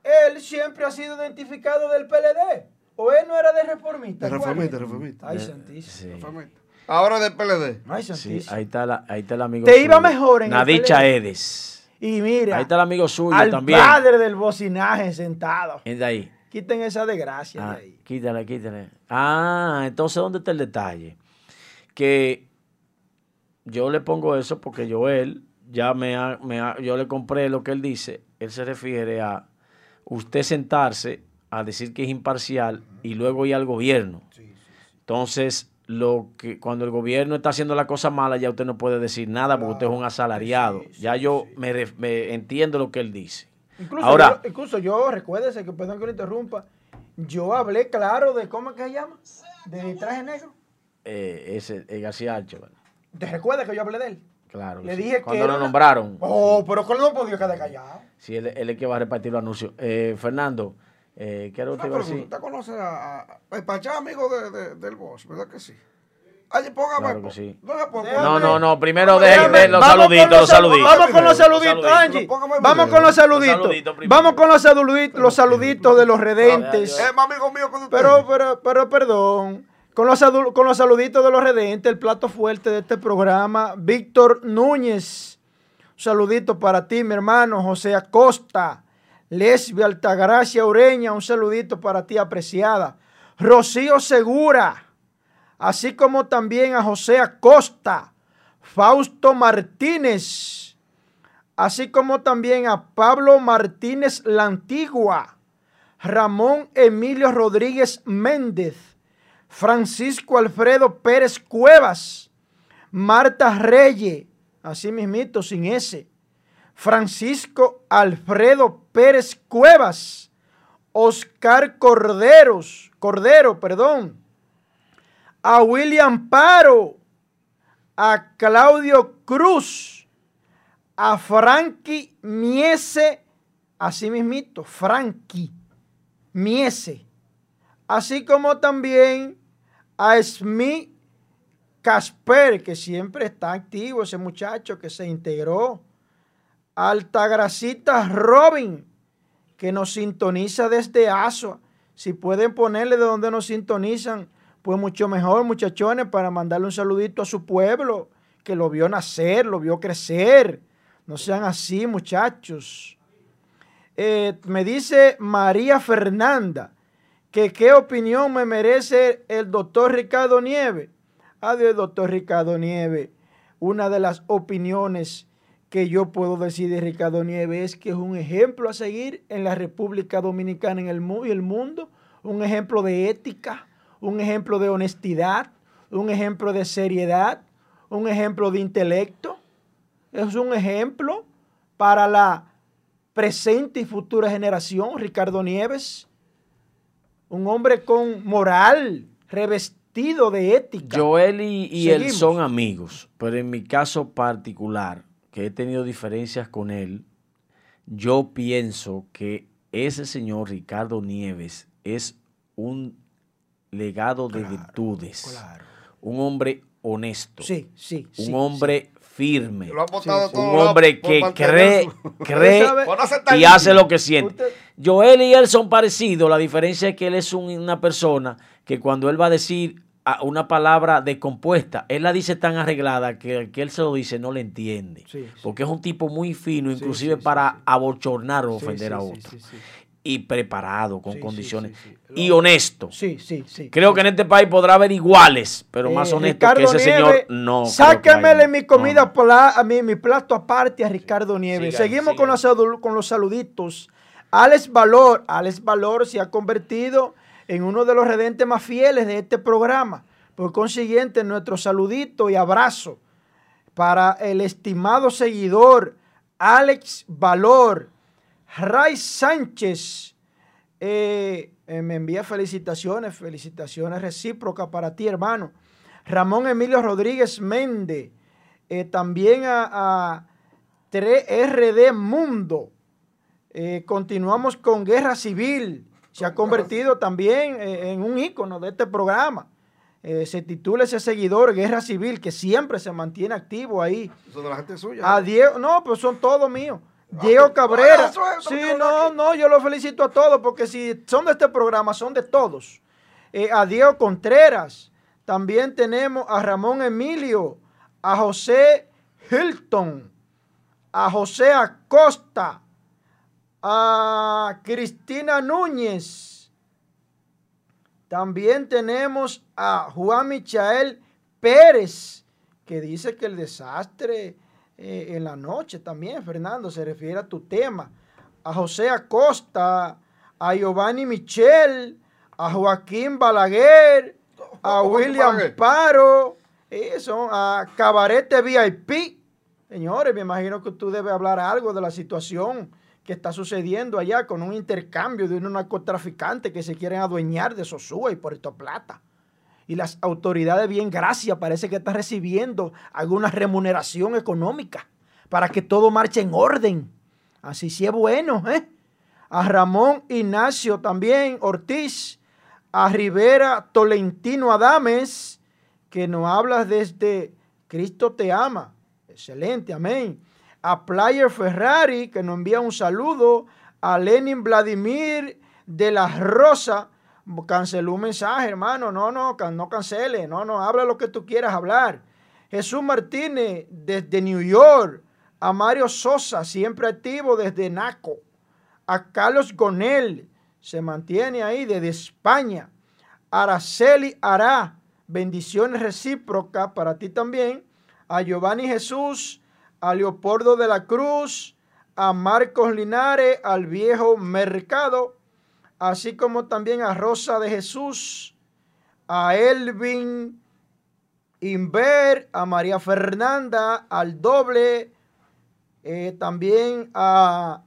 él siempre ha sido identificado del PLD. O él no era de reformista. De ¿cuál reformista, reformista. Ay, De- santísimo. sí. Reformista. Ahora del PLD. Ay, Sí, santísimo. ahí está, la, ahí está el amigo Te iba mejor en el Nadicha PLD. Edes. Y mira, Ahí está el amigo suyo al también. padre del bocinaje sentado. Es de ahí. Quiten esa desgracia Ah, de ahí. quítale, quítale. Ah, entonces, ¿dónde está el detalle? Que yo le pongo eso porque Joel ya me ha, me ha- yo le compré lo que él dice. Él se refiere a usted sentarse a decir que es imparcial y luego ir al gobierno. Entonces, lo que cuando el gobierno está haciendo la cosa mala, ya usted no puede decir nada porque usted es un asalariado. Sí, sí, ya yo sí. me, entiendo lo que él dice. Incluso, Ahora- yo, incluso yo, recuérdese que, perdón que lo interrumpa, yo hablé claro de cómo es que se llama, de traje negro. Eh, ese eh, García Archo. ¿Te recuerdas que yo hablé de él? Claro. que Le dije que Cuando lo nombraron. Oh, pero ¿cuál no podía quedar callado? Sí, él, él es que va a repartir los anuncios. Eh, Fernando, eh, ¿qué era lo que Una iba a decir? ¿Usted conoce a, a, a Pachá, amigo de, de- del boss, verdad que sí? Ay, póngame. Claro que sí. No No, no, no, primero de los Vamos con saluditos, los sal- saluditos. Vamos con los saluditos. Angie. El Vamos con los saluditos. Los saluditos primero. Vamos con los saluditos, los saluditos de los redentes. Es más amigo mío que usted. Pero, pero, pero, perdón. Con los, con los saluditos de los redentes, el plato fuerte de este programa, Víctor Núñez. Un saludito para ti, mi hermano, José Acosta. Lesbia Altagracia Ureña, un saludito para ti, apreciada. Rocío Segura, así como también a José Acosta. Fausto Martínez, así como también a Pablo Martínez La Antigua. Ramón Emilio Rodríguez Méndez, Francisco Alfredo Pérez Cuevas, Marta Reyes, así mismito, sin ese, Francisco Alfredo Pérez Cuevas, Oscar Corderos, Cordero, perdón, a William Paro, a Claudio Cruz, a Frankie Miese, así mismito, Frankie Miese, así como también a Smith Casper, que siempre está activo, ese muchacho que se integró, Altagracita Robin, que nos sintoniza desde Asua. Si pueden ponerle de donde nos sintonizan, pues mucho mejor, muchachones, para mandarle un saludito a su pueblo, que lo vio nacer, lo vio crecer. No sean así, muchachos. Eh, me dice María Fernanda que qué opinión me merece el doctor Ricardo Nieve. Adiós, doctor Ricardo Nieve. Una de las opiniones que yo puedo decir de Ricardo Nieve es que es un ejemplo a seguir en la República Dominicana en el y el mundo, un ejemplo de ética, un ejemplo de honestidad, un ejemplo de seriedad, un ejemplo de intelecto. Es un ejemplo para la presente y futura generación, Ricardo Nieves. Un hombre con moral, revestido de ética. Joel y, y él son amigos, pero en mi caso particular, que he tenido diferencias con él, yo pienso que ese señor Ricardo Nieves es un legado de virtudes, Claro. un hombre honesto, Sí, sí, un sí, hombre firme, Lo ha botado Sí, todo un hombre que cree, cree y hace lo que siente. Usted- Joel y él son parecidos. La diferencia es que él es un- una persona que cuando él va a decir a- una palabra descompuesta, él la dice tan arreglada que el que él se lo dice no le entiende. Sí, sí. Porque es un tipo muy fino, inclusive para sí. abochornar o ofender a otro. Y preparado, con condiciones. Y honesto. Sí, sí, sí. Creo que en este país podrá haber iguales, pero más Eh, honestos Ricardo que ese Nieves, señor no. Sáquemele mi comida, No, a mí, mi plato aparte a Ricardo Nieves. Seguimos con los, con los saluditos. Alex Valor. Alex Valor se ha convertido en uno de los redentes más fieles de este programa. Por consiguiente, nuestro saludito y abrazo para el estimado seguidor Alex Valor, Ray Sánchez, eh, eh, me envía felicitaciones, felicitaciones recíprocas para ti, hermano. Ramón Emilio Rodríguez Méndez, eh, también a, a 3RD Mundo. Continuamos con Guerra Civil. Se ha convertido también eh, en un ícono de este programa. Eh, se titula ese seguidor Guerra Civil, que siempre se mantiene activo ahí. Eso de la gente suya. A Diego, no, pues son todos míos. Diego Cabrera. Ah, eso es, eso Sí, no, no, yo lo felicito a todos porque si son de este programa, son de todos. Eh, a Diego Contreras. También tenemos a Ramón Emilio, a José Hilton, a José Acosta, a Cristina Núñez. También tenemos a Juan Michael Pérez, que dice que el desastre eh, en la noche también, Fernando, se refiere a tu tema. A José Acosta, a Giovanni Michel, a Joaquín Balaguer, a William. Paro, eso, a Cabarete VIP. Señores, me imagino que tú debes hablar algo de la situación que está sucediendo allá con un intercambio de unos narcotraficantes que se quieren adueñar de Sosúa y Puerto Plata. Y las autoridades, bien gracias, parece que están recibiendo alguna remuneración económica para que todo marche en orden. Así sí es bueno, ¿eh? A Ramón Ignacio también Ortiz, a Rivera Tolentino Adames, que nos habla desde Cristo te ama. Excelente, amén. A Player Ferrari, que nos envía un saludo. A Lenin Vladimir de la Rosa, canceló un mensaje, hermano. No, no, no cancele. No, no, habla lo que tú quieras hablar. Jesús Martínez desde New York. A Mario Sosa, siempre activo desde Naco. A Carlos Gonel, se mantiene ahí desde España. Araceli Ará, bendiciones recíprocas para ti también. A Giovanni Jesús, a Leopoldo de la Cruz, a Marcos Linares, al viejo Mercado, así como también a Rosa de Jesús, a Elvin Inver, a María Fernanda, al doble, eh, también a,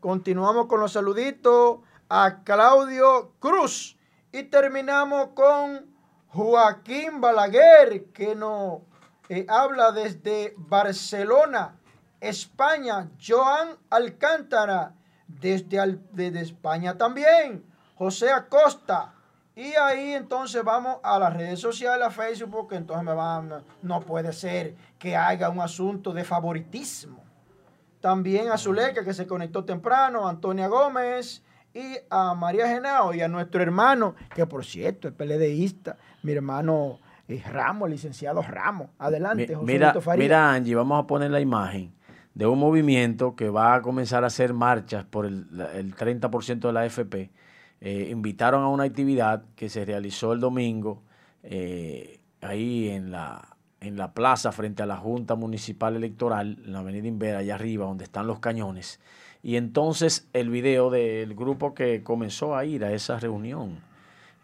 continuamos con los saluditos, a Claudio Cruz. Y terminamos con Joaquín Balaguer, que nos eh, habla desde Barcelona, España. Joan Alcántara, desde, Al- desde España también. José Acosta. Y ahí entonces vamos a las redes sociales, a Facebook, porque entonces me van, no, puede ser que haya un asunto de favoritismo. También a Zuleika, que se conectó temprano, a Antonia Gómez y a María Genao y a nuestro hermano, que por cierto es PLDista, mi hermano Ramos, licenciado Ramos. Adelante, Mi- José Mira, Faría. mira, Angie, vamos a poner la imagen de un movimiento que va a comenzar a hacer marchas por el, el 30% de la AFP. Eh, invitaron a una actividad que se realizó el domingo eh, ahí en la, en la plaza frente a la Junta Municipal Electoral, en la Avenida Invera, allá arriba, donde están los cañones. Y entonces el video del grupo que comenzó a ir a esa reunión,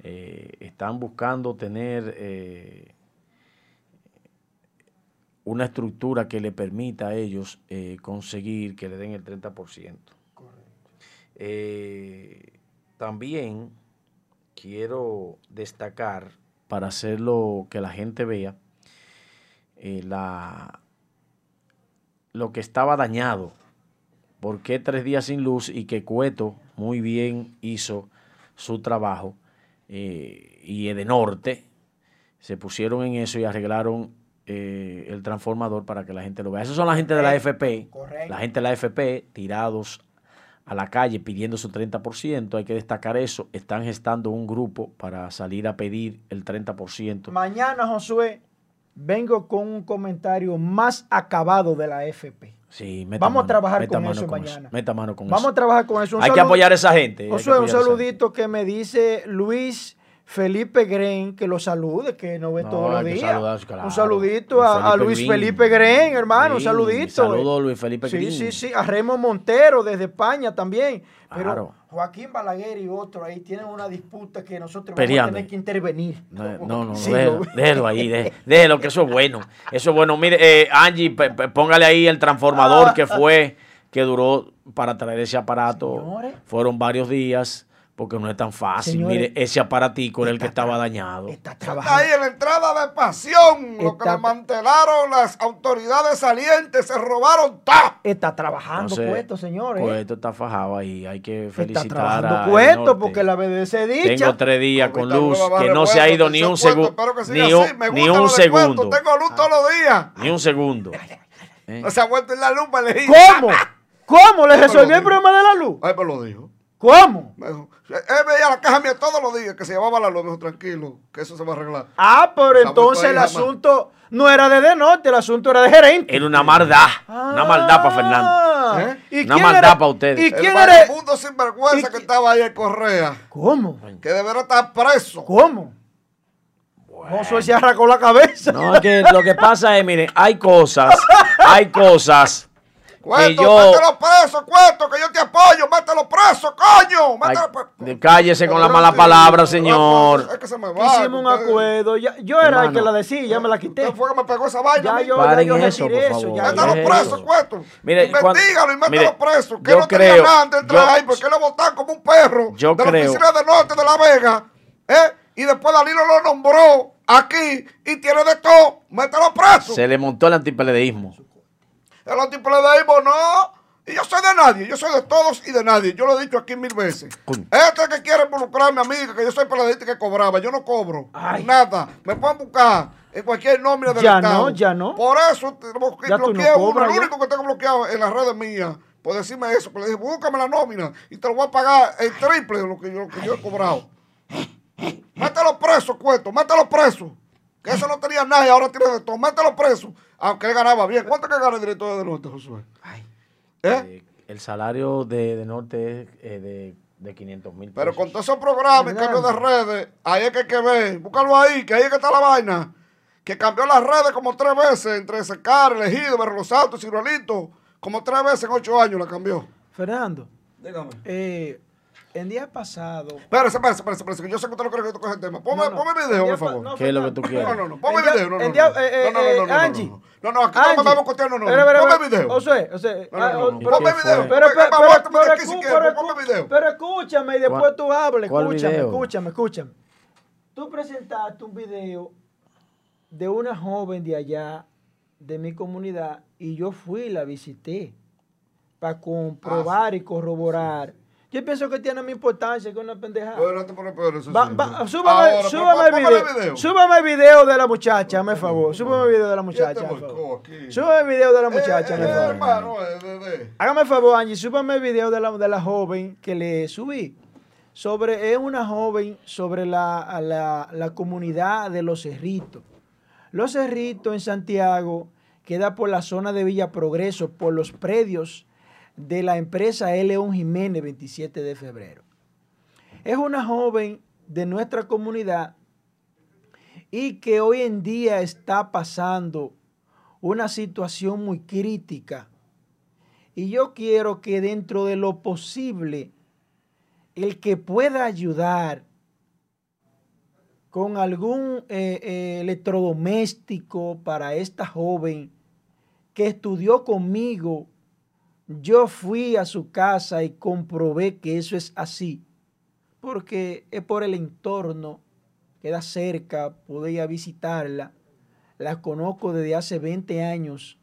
eh, están buscando tener... eh, una estructura que le permita a ellos eh, conseguir que le den el 30%. Eh, también quiero destacar, para hacerlo que la gente vea, la, lo que estaba dañado. ¿Por qué tres días sin luz? Y que Cueto muy bien hizo su trabajo. Eh, y Edenorte se pusieron en eso y arreglaron eh, el transformador para que la gente lo vea. Esos son la gente de la FP, correcto. la gente de la FP tirados a la calle pidiendo su 30%. Hay que destacar eso. Están gestando un grupo para salir a pedir el 30%. Mañana, Josué, vengo con un comentario más acabado de la FP. Sí, meta Vamos a mano, trabajar meta con mano eso con mañana. Meta mano con Vamos eso. a trabajar con eso. Un Hay que apoyar a esa gente. que Josué, un a saludito que me dice Luis Felipe Gren, que lo salude, que no ve No, todos los días. claro. Un saludito a, Luis Green. Felipe Gren, hermano, un saludito. saludo a Luis Felipe Sí, Green. sí, sí, a Remo Montero desde España también. Pero Claro. Joaquín Balaguer y otro ahí tienen una disputa que nosotros Peleando. vamos a tener que intervenir. No, no, no, Sí, déjelo, lo- déjelo ahí, dé- déjelo, que eso es bueno. Eso es bueno. Mire, eh, Angie, póngale ahí el transformador que fue, que duró para traer ese aparato. Señores. Fueron varios días, Porque no es tan fácil. Señores, Mire, ese aparatico era el que está estaba dañado. Está Está trabajando. ahí en la entrada de pasión. Lo que Está- desmantelaron las autoridades salientes, se robaron. Está trabajando Entonces, Cueto, señores. Cueto está fajado ahí. Hay que Está felicitar trabajando a Norte. porque la BBC dicha. Tengo tres días con luz que no se ha ido ni un segundo. Cueto, espero que siga Ni así. un, Me ni gusta un segundo. Tengo luz todos los días. Ni un segundo. ¿Eh? No se ha vuelto en la luz, me elegí. ¿Cómo? ¿Cómo le resolvió el problema de la luz? Ay, me lo dijo. ¿Cómo? Me dijo, Él veía la caja mía todos los días que se llevaba la luz. Me dijo, tranquilo, que eso se va a arreglar. Ah, pero entonces el jamás. asunto no era de De Norte, el asunto era de gerente. Era una maldad. Una maldad para Fernando. Ah, ¿Eh? ¿y Una quién maldad era- pa' ustedes. ¿Y quién el vagabundo sinvergüenza ¿Y que estaba ahí en Correa, ¿Cómo? que deberá estar preso. ¿Cómo? Josué se arrancó la cabeza. No, es que lo que pasa es, miren, hay cosas, hay cosas Cueto, yo... mételo preso, Cueto, que yo te apoyo, mételo preso, coño. Ay, Mételo preso. de- cállese con la mala palabra, señor. Es que se me va. Hicimos un acuerdo. Ya- yo era el que la decía, ya me la quité. Usted fue que me pegó esa vaina. Ya yo, ya Paren yo eso, por eso. Ya, ¿qué es preso, eso? Cueto. Mire, Investígalo y mételo mire, preso. Que no tenía creo- nada antes de entrar yo- ahí porque lo botaron como un perro Yo de creo- la oficina del norte de La Vega. ¿eh? Y después Danilo lo nombró aquí y tiene de todo. Mételo preso. Se le montó el antipeledeísmo. El antipeledeísmo no. Y yo soy de nadie, yo soy de todos y de nadie. Yo lo he dicho aquí mil veces. Este que quiere involucrarme a mí, que yo soy peledeísta que cobraba, yo no cobro Ay. nada. Me pueden buscar en cualquier nombre del Ya Estado. no, ya no. Por eso te- blo- Ya tú no uno, el ya. único que tengo bloqueado en las redes mías. Por decirme eso, pero le dije, búscame la nómina y te lo voy a pagar el triple de lo que yo, lo que yo he cobrado. Mételo preso, Cueto, mételo preso. Que eso no tenía nada y ahora tiene todo. Mételo preso. Aunque él ganaba bien. ¿Cuánto que gana el director de norte, Josué? ¿Eh? Eh, el salario de, de Norte es eh, de, de 500 mil Pero con todos esos programas y cambios de redes, ahí es que hay que ver. Búscalo ahí, que ahí es que está la vaina. Que cambió las redes como tres veces, entre Secar, Elegido, Berro Los Santos, Ciruelito. Como tres veces en ocho años la cambió. Fernando, Dígame. eh, el día pasado. Espérese, espérese, espérese, yo sé que usted no cree que tú coges el tema. Ponme, No, no. ponme El video, por favor. no, ¿Qué es lo que tú quieres? No, no, no, ponme El video. No, no, no, Angie. no, no, aquí no vamos a costear, no, no, ponme video. Ah, no, oh, no. pero- Ponme ¿Qué video. Pero, pero, ponme video. pero escúchame y después ¿Cuál- tú hables. Escúchame, escúchame, escúchame. Tú presentaste un video de una joven de allá, de mi comunidad, y yo fui y la visité para comprobar y corroborar. Yo pienso que tiene más importancia que una pendejada. Pero no te pones peor eso. Va- sí. va- súbame, Ahora, pero súbame el video. Súbame el video de la muchacha, me favor. Súbame el video de la ¿Quién te muchacha. Súbame el video de la muchacha, Eh, me eh, favor. hermano, eh, Hágame el favor, Angie, súbame el video de la, de la joven que le subí. Sobre, es una joven sobre la, la, la comunidad de Los Cerritos. Los Cerritos en Santiago queda por la zona de Villa Progreso, por los predios de la empresa E. León Jiménez, 27 de febrero. Es una joven de nuestra comunidad y que hoy en día está pasando una situación muy crítica. Y yo quiero que dentro de lo posible, el que pueda ayudar con algún eh, eh, electrodoméstico para esta joven que estudió conmigo, yo fui a su casa y comprobé que eso es así, porque es por el entorno, queda cerca, podía visitarla, la conozco desde hace 20 años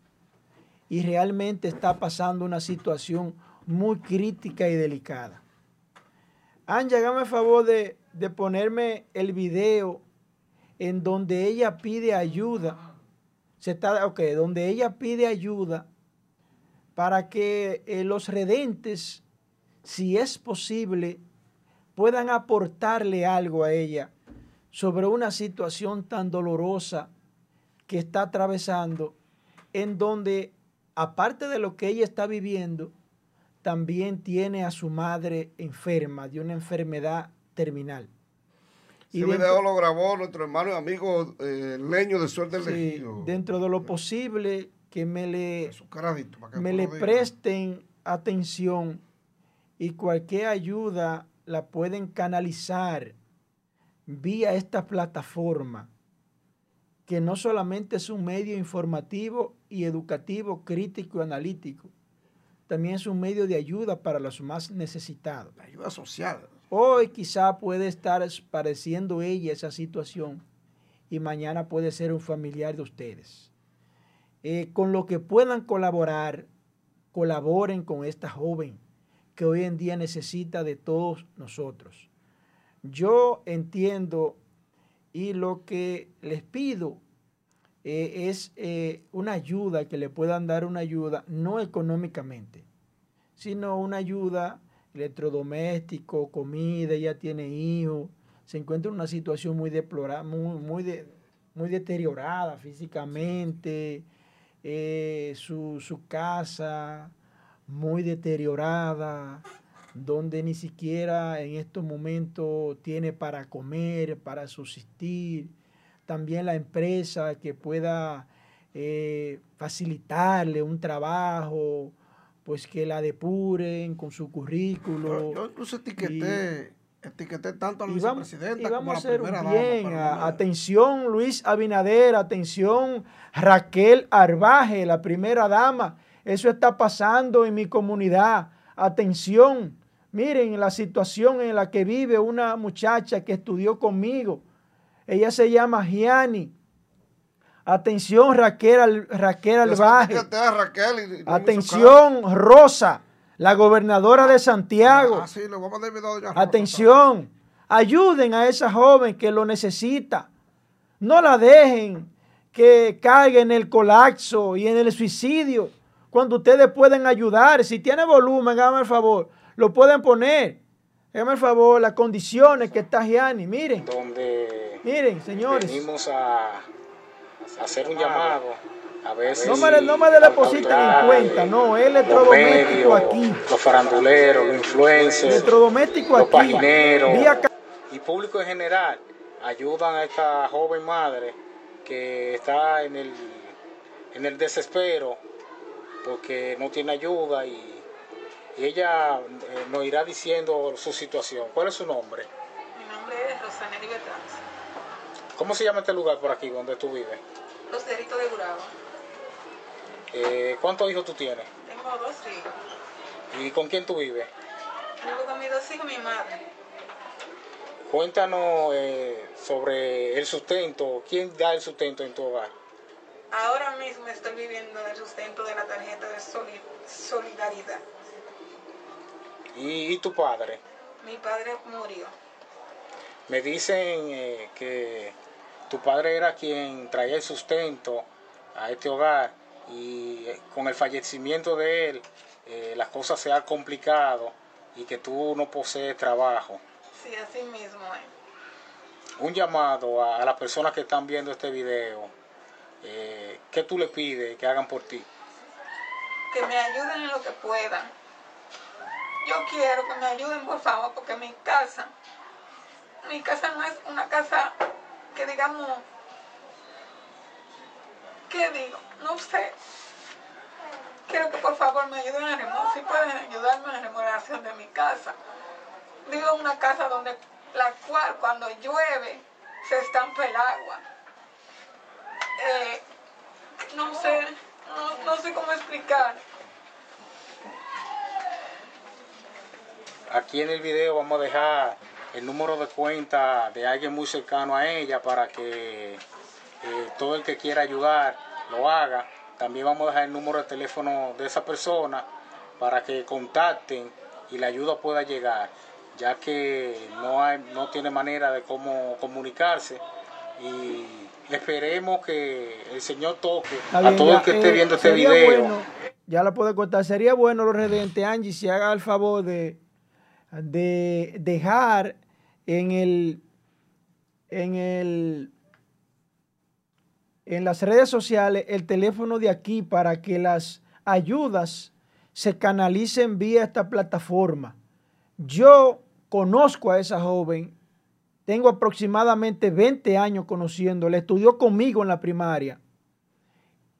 y realmente está pasando una situación muy crítica y delicada. Angie, hágame el favor de, de ponerme el video en donde ella pide ayuda. Se está, ok, donde ella pide ayuda para que eh, los redentes, si es posible, puedan aportarle algo a ella sobre una situación tan dolorosa que está atravesando, en donde, aparte de lo que ella está viviendo, también tiene a su madre enferma de una enfermedad terminal. Ese Y dentro- video lo grabó nuestro hermano y amigo eh, Leño de Suerte del sí, Ejido. dentro de lo posible que me le, para que me le presten atención y cualquier ayuda la pueden canalizar vía esta plataforma, que no solamente es un medio informativo y educativo, crítico y analítico, también es un medio de ayuda para los más necesitados. Ayuda social. Hoy quizá puede estar padeciendo ella esa situación y mañana puede ser un familiar de ustedes. Eh, con lo que puedan colaborar, colaboren con esta joven que hoy en día necesita de todos nosotros. Yo entiendo y lo que les pido eh, es eh, una ayuda, que le puedan dar una ayuda, no económicamente, sino una ayuda electrodoméstico, comida, ella tiene hijos, se encuentra en una situación muy deplorada, muy, muy, muy deteriorada físicamente, eh, su, su casa muy deteriorada, donde ni siquiera en estos momentos tiene para comer, para subsistir. También la empresa que pueda eh, facilitarle un trabajo, pues que la depuren con su currículo. Yo, incluso etiqueté, etiqueté tanto a la y vamos, vicepresidenta y vamos como a la primera bien. dama. a- atención Luis Abinader, atención Raquel Arbaje, la primera dama. Eso está pasando en mi comunidad. Atención. Miren la situación en la que vive una muchacha que estudió conmigo. Ella se llama Gianni. Atención Raquel, Raquel Albaje. y- y Atención Rosa, la gobernadora de. Santiago. Ah, sí, le voy a. Atención, ayuden a esa joven que lo necesita. No la dejen que caiga en el colapso y en el suicidio. Cuando ustedes pueden ayudar, si tiene volumen, háganme el favor, lo pueden poner. Háganme el favor, las condiciones que está Gianni. Miren, donde miren, señores. venimos a, a hacer un llamado a No me, no me le depositen en autoridades, cuenta, no, es los electrodoméstico medios, aquí. los faranduleros, los influencers, Electrodoméstico los aquí. pagineros Vía ca- y público en general ayudan a esta joven madre que está en el, en el desespero porque no tiene ayuda y, y ella eh, nos irá diciendo su situación. ¿Cuál es su nombre? Mi nombre es Rosaneli Bertrans. ¿Cómo se llama este lugar por aquí donde tú vives? Los Cerritos de Gurabo. Eh, ¿Cuántos hijos tú tienes? Tengo dos hijos. ¿Y con quién tú vives? Vivo con mis dos hijos y mi madre. Cuéntanos eh, sobre el sustento. ¿Quién da el sustento en tu hogar? Ahora mismo estoy viviendo el sustento de la tarjeta de soli- solidaridad. ¿Y, y tu padre? Mi padre murió. Me dicen eh, que tu padre era quien traía el sustento a este hogar y eh, con el fallecimiento de él eh, las cosas se han complicado y que tú no posees trabajo. Sí, así mismo es. Un llamado a, a las personas que están viendo este video. Eh, ¿Qué tú le pides que hagan por ti? Que me ayuden en lo que puedan. Yo quiero que me ayuden, por favor, porque mi casa, mi casa no es una casa que digamos, ¿qué digo? No sé. Quiero que por favor me ayuden a remover, si pueden ayudarme en la remodelación de mi casa. En una casa donde la cual cuando llueve se estampa el agua. Eh, no sé, no sé cómo explicar. Aquí en el video vamos a dejar el número de cuenta de alguien muy cercano a ella para que eh, todo el que quiera ayudar lo haga. También vamos a dejar el número de teléfono de esa persona para que contacten y la ayuda pueda llegar, ya que no, hay, no tiene manera de cómo comunicarse. Y esperemos que el Señor toque Está a bien, todo ya, el que esté eh, viendo este video. bueno, ya la puedo contar. Sería bueno, los redentes, Angie, si haga el favor de, de dejar en el, en el, en las redes sociales el teléfono de aquí para que las ayudas se canalicen vía esta plataforma. Yo conozco a esa joven, tengo aproximadamente 20 años conociéndola, estudió conmigo en la primaria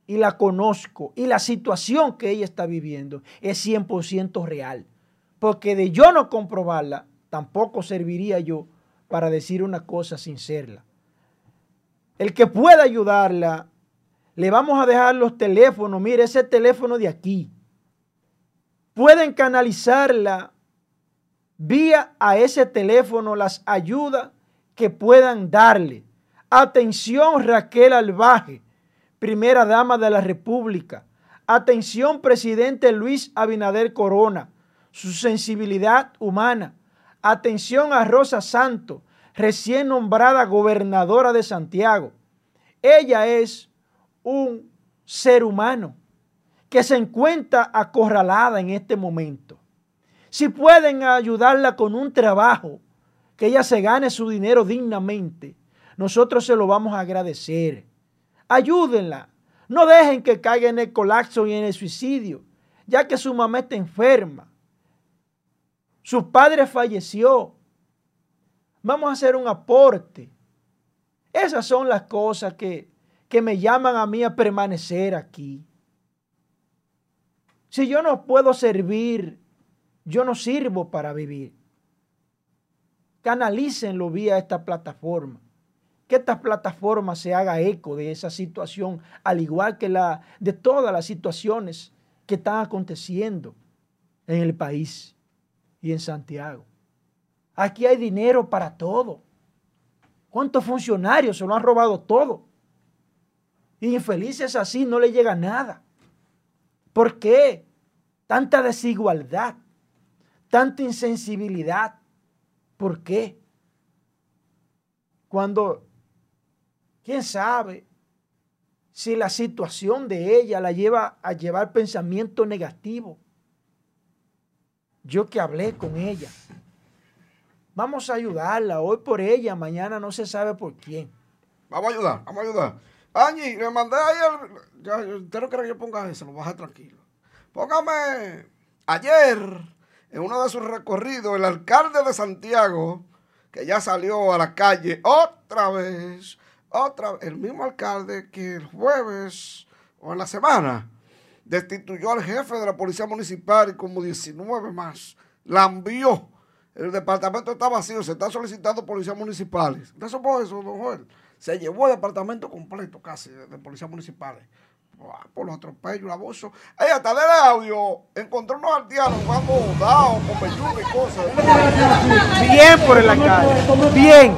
y la conozco y la situación que ella está viviendo es 100% real. Porque de yo no comprobarla, tampoco serviría yo para decir una cosa sin serla. El que pueda ayudarla, le vamos a dejar los teléfonos. Mire, ese teléfono de aquí. Pueden canalizarla vía a ese teléfono las ayudas que puedan darle. Atención Raquel Albaje, primera dama de la República. Atención presidente Luis Abinader Corona, su sensibilidad humana. Atención a Rosa Santo, recién nombrada gobernadora de Santiago. Ella es un ser humano que se encuentra acorralada en este momento. Si pueden ayudarla con un trabajo, que ella se gane su dinero dignamente, nosotros se lo vamos a agradecer. Ayúdenla. No dejen que caiga en el colapso y en el suicidio, ya que su mamá está enferma. Su padre falleció. Vamos a hacer un aporte. Esas son las cosas que, que me llaman a mí a permanecer aquí. Si yo no puedo servir, yo no sirvo para vivir. Canalícenlo vía esta plataforma. Que esta plataforma se haga eco de esa situación, al igual que la de todas las situaciones que están aconteciendo en el país y en Santiago. Aquí hay dinero para todo. ¿Cuántos funcionarios se lo han robado todo? Infelices así no le llega nada. ¿Por qué? Tanta desigualdad, tanta insensibilidad. ¿Por qué? Cuando, quién sabe si la situación de ella la lleva a llevar pensamiento negativo. Yo que hablé con ella. Vamos a ayudarla hoy por ella, mañana no se sabe por quién. Vamos a ayudar, vamos a ayudar. Angie, le mandé el. Ya, usted no quiere que yo ponga eso, lo baje tranquilo. Póngame. Ayer, en uno de sus recorridos, el alcalde de Santiago, que ya salió a la calle otra vez, otra vez, el mismo alcalde que el jueves o en la semana destituyó al jefe de la policía municipal y como 19 más. La envió. El departamento está vacío, se están solicitando policías municipales. ¿Usted supo eso, don Joel? Se llevó el departamento completo casi de, policías municipales. Por los atropellos, el abuso. Ey, hasta del audio, encontró unos artianos jugando dados con y cosas. Bien por el alcalde. Bien.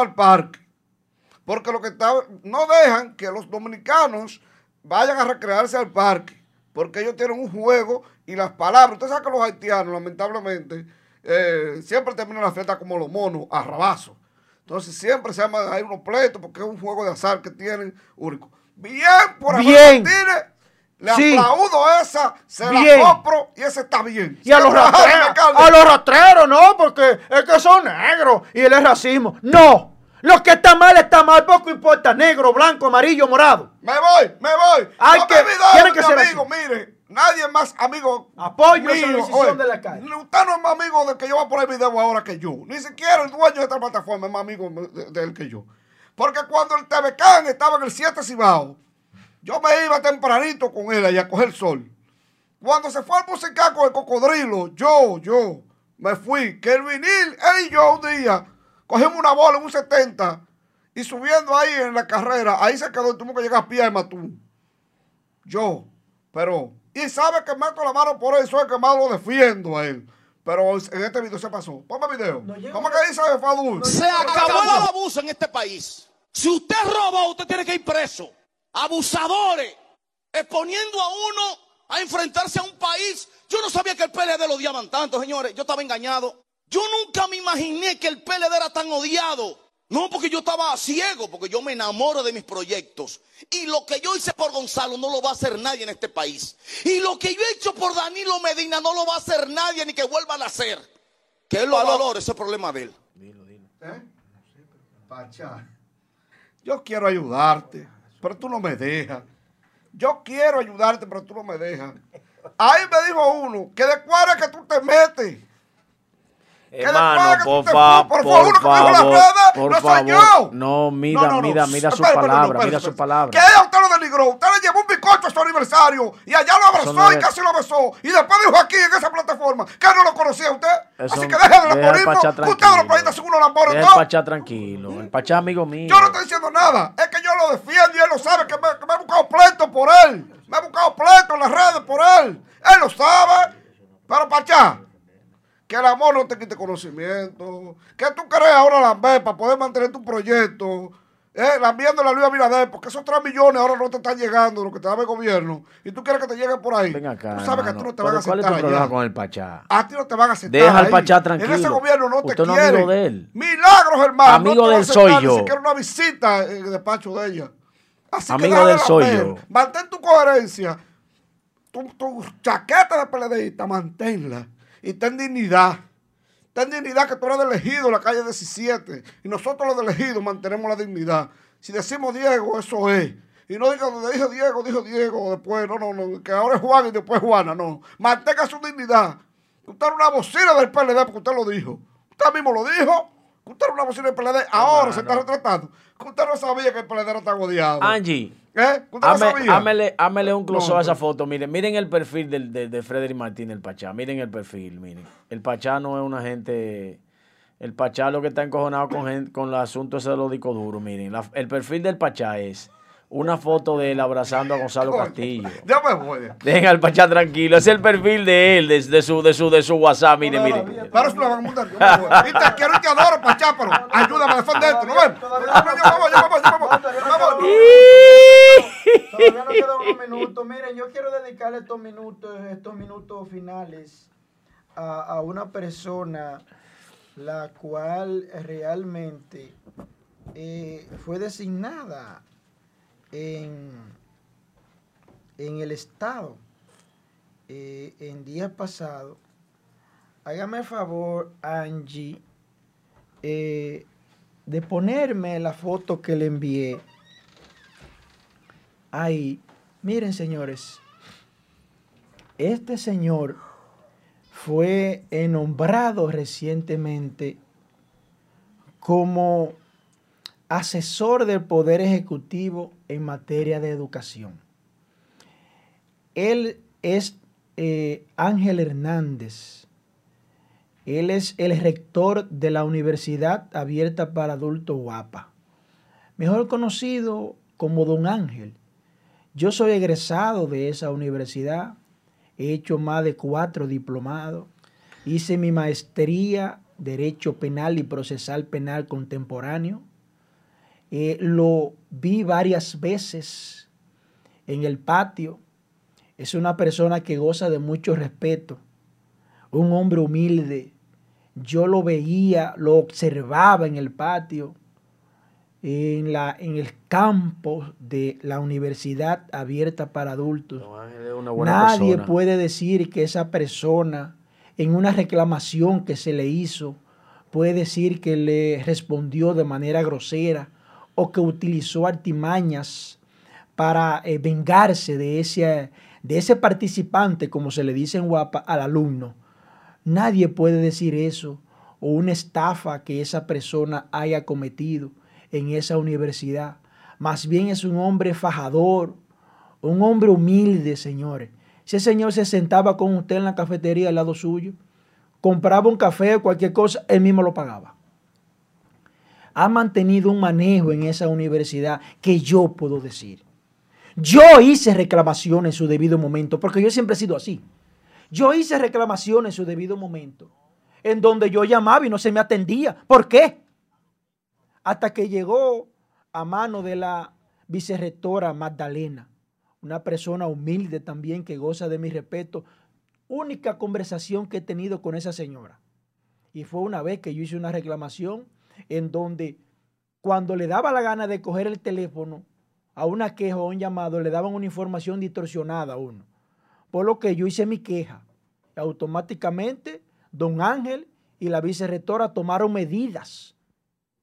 Al parque. Porque lo que está, no dejan que los dominicanos vayan a recrearse al parque. Porque ellos tienen un juego y las palabras. Usted sabe que los haitianos, lamentablemente, eh, siempre terminan la fiesta como los monos, a rabazo. Entonces siempre se llama, hay unos pleitos porque es un juego de azar que tienen único. Bien, por Bien. Martínez. Le Sí. aplaudo esa, se Bien. la compro y ese está bien. Y a los rastreros, a los rastreros, no, porque es que son negros y el es racismo. No, lo que está mal está mal, poco importa, negro, blanco, amarillo, morado. Me voy, me voy. Hay no que- me que mi ser amigo, mire. Nadie es más amigo. Apoyo esa mío. decisión Oye, de la calle. Usted no es más amigo del que yo voy a poner video ahora que yo. Ni siquiera el dueño de esta plataforma es más amigo de, de él que yo. Porque cuando el TVCAN estaba en el 7 Cibao, yo me iba tempranito con él allá a coger sol. Cuando se fue al musical con el cocodrilo, yo, yo, me fui. Que el vinil, él y yo un día, cogimos una bola en un 70 y subiendo ahí en la carrera, ahí se quedó y tuvimos que llegar a pie a Matú. Yo, pero, y sabe que meto la mano por eso es que más lo defiendo a él. Pero en este video se pasó. Ponme video. ¿Cómo que dice Fadul? Se acabó el abuso en este país. Si usted robó, usted tiene que ir preso. Abusadores, exponiendo a uno a enfrentarse a un país. Yo no sabía que el PLD lo odiaban tanto, señores. Yo estaba engañado. Yo nunca me imaginé que el PLD era tan odiado. No, porque yo estaba ciego, porque yo me enamoro de mis proyectos. Y lo que yo hice por Gonzalo no lo va a hacer nadie en este país. Y lo que yo he hecho por Danilo Medina no lo va a hacer nadie ni que vuelvan a hacer. Que él lo valore, ese es el problema de él. ¿Eh? Pacha, yo quiero ayudarte, pero tú no me dejas. Yo quiero ayudarte, pero tú no me dejas. Ahí me dijo uno que de es que tú te metes. Hermano, que por, fa- por uno que dijo en las favor, redes, por no favor. yo. No, mida, No, no, mida, mida su palabra, espera. su palabra. Que ella usted lo denigró. Usted le llevó un bizcocho a su aniversario y allá lo abrazó no y es- casi lo besó. Y después dijo aquí en esa plataforma que no lo conocía usted. Eso Así que deje de que Usted lo tranquilo. proyecta según. Deja ¿no? el Pachá tranquilo. El Pachá amigo mío. Yo no estoy diciendo nada. Es que lo defiendo y él lo sabe que me, que he buscado pleito por él. Me he buscado pleito en las redes por él. Él lo sabe. Pero Pachá, que el amor no te quite conocimiento. Que tú crees ahora la para poder mantener tu proyecto. Eh, lambiendo la Luis Abinader, porque esos 3 millones ahora no te están llegando, lo que te da el gobierno. Y tú quieres que te lleguen por ahí. Ven acá. tú sabes que a ti hermano. no te van a Pero ¿Cuál es aceptar tu problema allá. con el Pachá? A ti no te van a aceptar. Deja al. Pachá tranquilo. En ese gobierno no Usted te no es amigo quieren. de él. Milagros, hermano. Amigo no te de va a él soy aceptar yo. Ni siquiera una visita en el despacho de ella. Así Amigo que déjale de él la soy ver. yo. Mantén tu coherencia. Tu, tu chaqueta de PLDista, manténla. Y ten dignidad. Ten dignidad que tú eres de elegido en la calle 17. Y nosotros los de elegido mantenemos la dignidad. Si decimos Diego, eso es. Y no diga donde dijo Diego, dijo Diego después. No, no, no. Que ahora es Juan y después Juana. No. Mantenga su dignidad. Usted era una bocina del PLD porque usted lo dijo. Usted mismo lo dijo. Usted era una bocina del PLD. Ahora se está retratando. Usted no sabía que el PLD era tan odiado. Angie. ¿Eh? ¿Usted no sabía? Hámele, hámele un close No, a esa foto. Miren, miren el perfil del, de, de Frederick Martín, el Pachá. Miren el perfil, miren. El Pachá no es una gente. El Pachá lo que está encojonado con, con el asunto ese de los discos duros. Miren, la- el perfil del Pachá es una foto de él abrazando a Gonzalo Castillo. Ya me voy. Dejen al Pachá tranquilo. Es el perfil de él, de, de su, de, su, de su WhatsApp. Miren, miren. Pero es voy. Y te quiero y te adoro, Pachá, pero ayúdame a defenderte. ¿No ven? No, no, voy. Yo me voy. Todavía nos quedan unos minutos. Miren, yo quiero dedicarle estos minutos, estos minutos finales a, a una persona la cual realmente eh, fue designada en, en el Estado eh, en días pasados. Hágame el favor, Angie, eh, de ponerme la foto que le envié. Ahí, miren señores, este señor fue nombrado recientemente como asesor del Poder Ejecutivo en materia de educación. Él es eh, Ángel Hernández. Él es el rector de la Universidad Abierta para Adultos Guapa, mejor conocido como Don Ángel. Yo soy egresado de esa universidad, he hecho más de cuatro diplomados, hice mi maestría Derecho Penal y Procesal Penal Contemporáneo, Eh, lo vi varias veces en el patio, es una persona que goza de mucho respeto, un hombre humilde, yo lo veía, lo observaba en el patio, en, la, en el campo de la Universidad Abierta para Adultos. Nadie persona. puede decir que esa persona, en una reclamación que se le hizo, puede decir que le respondió de manera grosera o que utilizó artimañas para eh, vengarse de ese, de ese participante, como se le dice en Guapa, al alumno. Nadie puede decir eso o una estafa que esa persona haya cometido en esa universidad. Más bien es un hombre fajador, un hombre humilde, señores. Ese señor se sentaba con usted en la cafetería al lado suyo, compraba un café o cualquier cosa, él mismo lo pagaba. Ha mantenido un manejo en esa universidad que yo puedo decir. Yo hice reclamación en su debido momento, porque yo siempre he sido así. Yo hice reclamación en su debido momento, en donde yo llamaba y no se me atendía. ¿Por qué? Hasta que llegó a mano de la vicerrectora Magdalena, una persona humilde también que goza de mi respeto. Única conversación que he tenido con esa señora. Y fue una vez que yo hice una reclamación en donde cuando le daba la gana de coger el teléfono a una queja o un llamado, le daban una información distorsionada a uno. Por lo que yo hice mi queja. Automáticamente, don Ángel y la vicerrectora tomaron medidas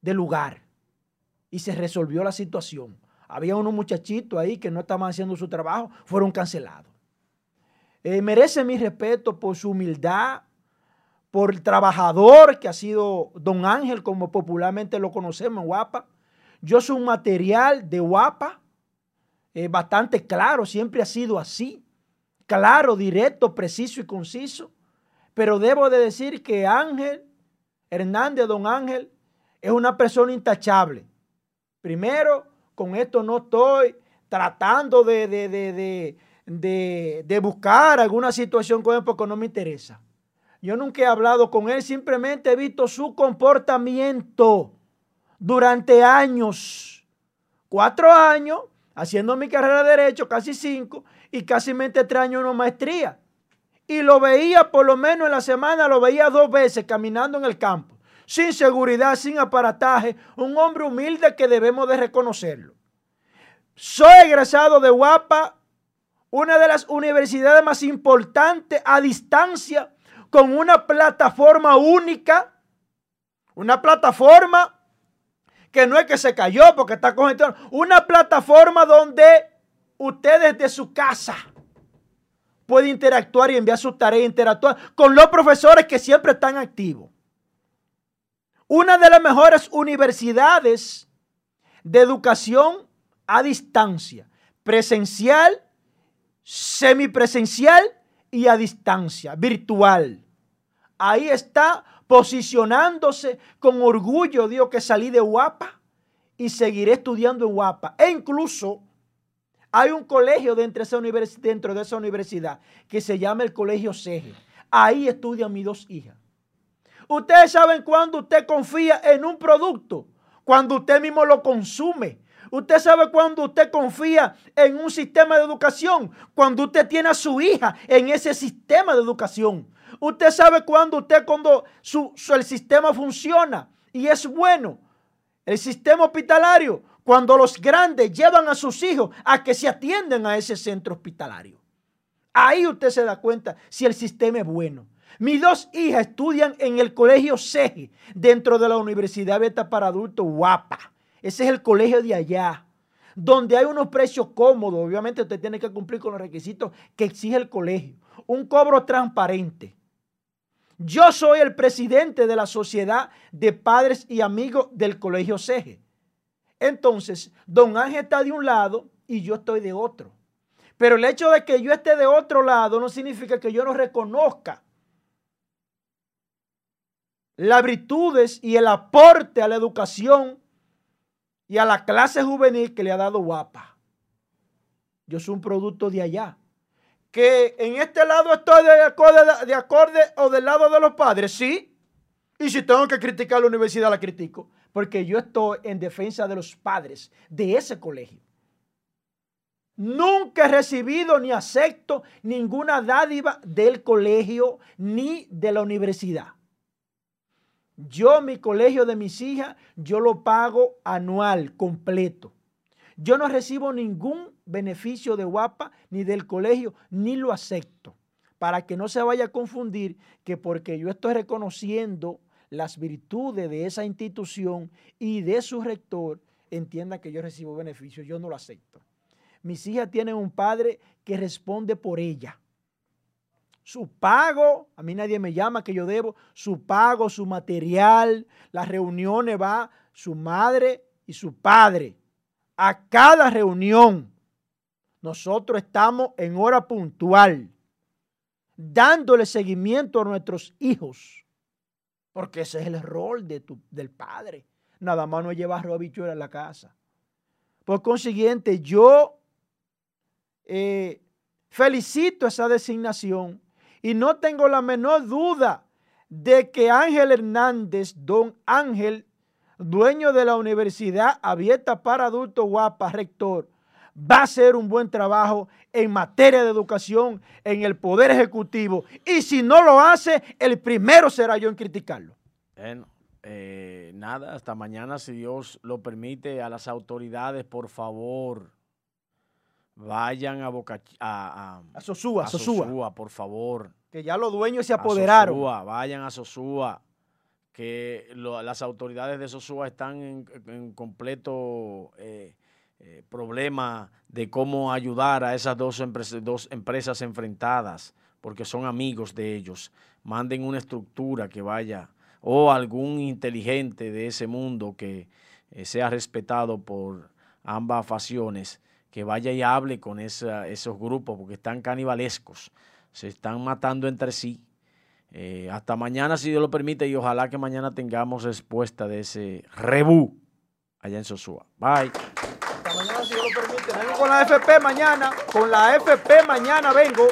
de lugar y se resolvió la situación. Había unos muchachitos ahí que no estaban haciendo su trabajo, fueron cancelados. Eh, merece mi respeto por su humildad, por el trabajador que ha sido Don Ángel, como popularmente lo conocemos Guapa. Yo soy un material de Guapa, eh, bastante claro, siempre ha sido así, claro, directo, preciso y conciso. Pero debo de decir que Ángel Hernández, Don Ángel, es una persona intachable. Primero, con esto no estoy tratando de, de, de buscar alguna situación con él porque no me interesa. Yo nunca he hablado con él, simplemente he visto su comportamiento durante años, cuatro años, haciendo mi carrera de derecho, casi cinco, y casi tres años una maestría. Y lo veía por lo menos en la semana, lo veía dos veces caminando en el campo, sin seguridad, sin aparataje, un hombre humilde que debemos de reconocerlo. Soy egresado de Guapa, una de las universidades más importantes a distancia con una plataforma única, una plataforma que no es que se cayó porque está congestionada, una plataforma donde usted desde su casa puede interactuar y enviar sus tareas, interactuar con los profesores que siempre están activos. Una de las mejores universidades de educación a distancia, presencial, semipresencial y a distancia, virtual. Ahí está posicionándose con orgullo, digo que salí de Guapa y seguiré estudiando en Guapa. E incluso hay un colegio dentro de esa, universidad que se llama el Colegio CEGE. Ahí estudian mis dos hijas. Ustedes saben cuando usted confía en un producto, cuando usted mismo lo consume, Usted sabe cuando usted confía en un sistema de educación, cuando usted tiene a su hija en ese sistema de educación. Usted sabe cuando usted, cuando su, el sistema funciona y es bueno. El sistema hospitalario, cuando los grandes llevan a sus hijos a que se atienden a ese centro hospitalario. Ahí usted se da cuenta si el sistema es bueno. Mis dos hijas estudian en el colegio CEGE, dentro de la Universidad Beta para Adultos Guapa. Ese es el colegio de allá, donde hay unos precios cómodos. Obviamente usted tiene que cumplir con los requisitos que exige el colegio. Un cobro transparente. Yo soy el presidente de la sociedad de padres y amigos del colegio CEGE. Entonces, don Ángel está de un lado y yo estoy de otro. Pero el hecho de que yo esté de otro lado no significa que yo no reconozca las virtudes y el aporte a la educación y a la clase juvenil que le ha dado guapa. Yo soy un producto de allá. Que en este lado estoy de acorde, de acorde o del lado de los padres, sí. Y si tengo que criticar la universidad, la critico. Porque yo estoy en defensa de los padres de ese colegio. Nunca he recibido ni acepto ninguna dádiva del colegio ni de la universidad. Yo, mi colegio de mis hijas, yo lo pago anual, completo. Yo no recibo ningún beneficio de guapa ni del colegio, ni lo acepto. Para que no se vaya a confundir que porque yo estoy reconociendo las virtudes de esa institución y de su rector, entienda que yo recibo beneficios. Yo no lo acepto. Mis hijas tienen un padre que responde por ella su pago, a mí nadie me llama que yo debo, su pago, su material, las reuniones va su madre y su padre. A cada reunión nosotros estamos en hora puntual, dándole seguimiento a nuestros hijos, porque ese es el rol de tu, del padre. Nada más no llevar habichuela a la casa. Por consiguiente, yo eh, felicito esa designación y no tengo la menor duda de que Ángel Hernández, don Ángel, dueño de la Universidad Abierta para Adultos Guapa, rector, va a hacer un buen trabajo en materia de educación en el Poder Ejecutivo. Y si no lo hace, el primero será yo en criticarlo. Bueno, eh, nada, hasta mañana, si Dios lo permite, a las autoridades, por favor Vayan a Boca a, a, Sosúa, Sosúa. por favor. Que ya los dueños se apoderaron. Sosúa, vayan a Sosúa. Que las autoridades de Sosúa están en, completo eh, eh, problema de cómo ayudar a esas dos, dos empresas enfrentadas. porque son amigos de ellos, manden una estructura que vaya, o algún inteligente de ese mundo que eh, sea respetado por ambas facciones, que vaya y hable con esa- esos grupos, porque están canibalescos, se están matando entre sí. Eh, hasta mañana, si Dios lo permite, y ojalá que mañana tengamos respuesta de ese rebú allá en Sosúa. Bye. Hasta mañana, si Dios lo permite. Vengo con la FP mañana. Con la FP mañana vengo.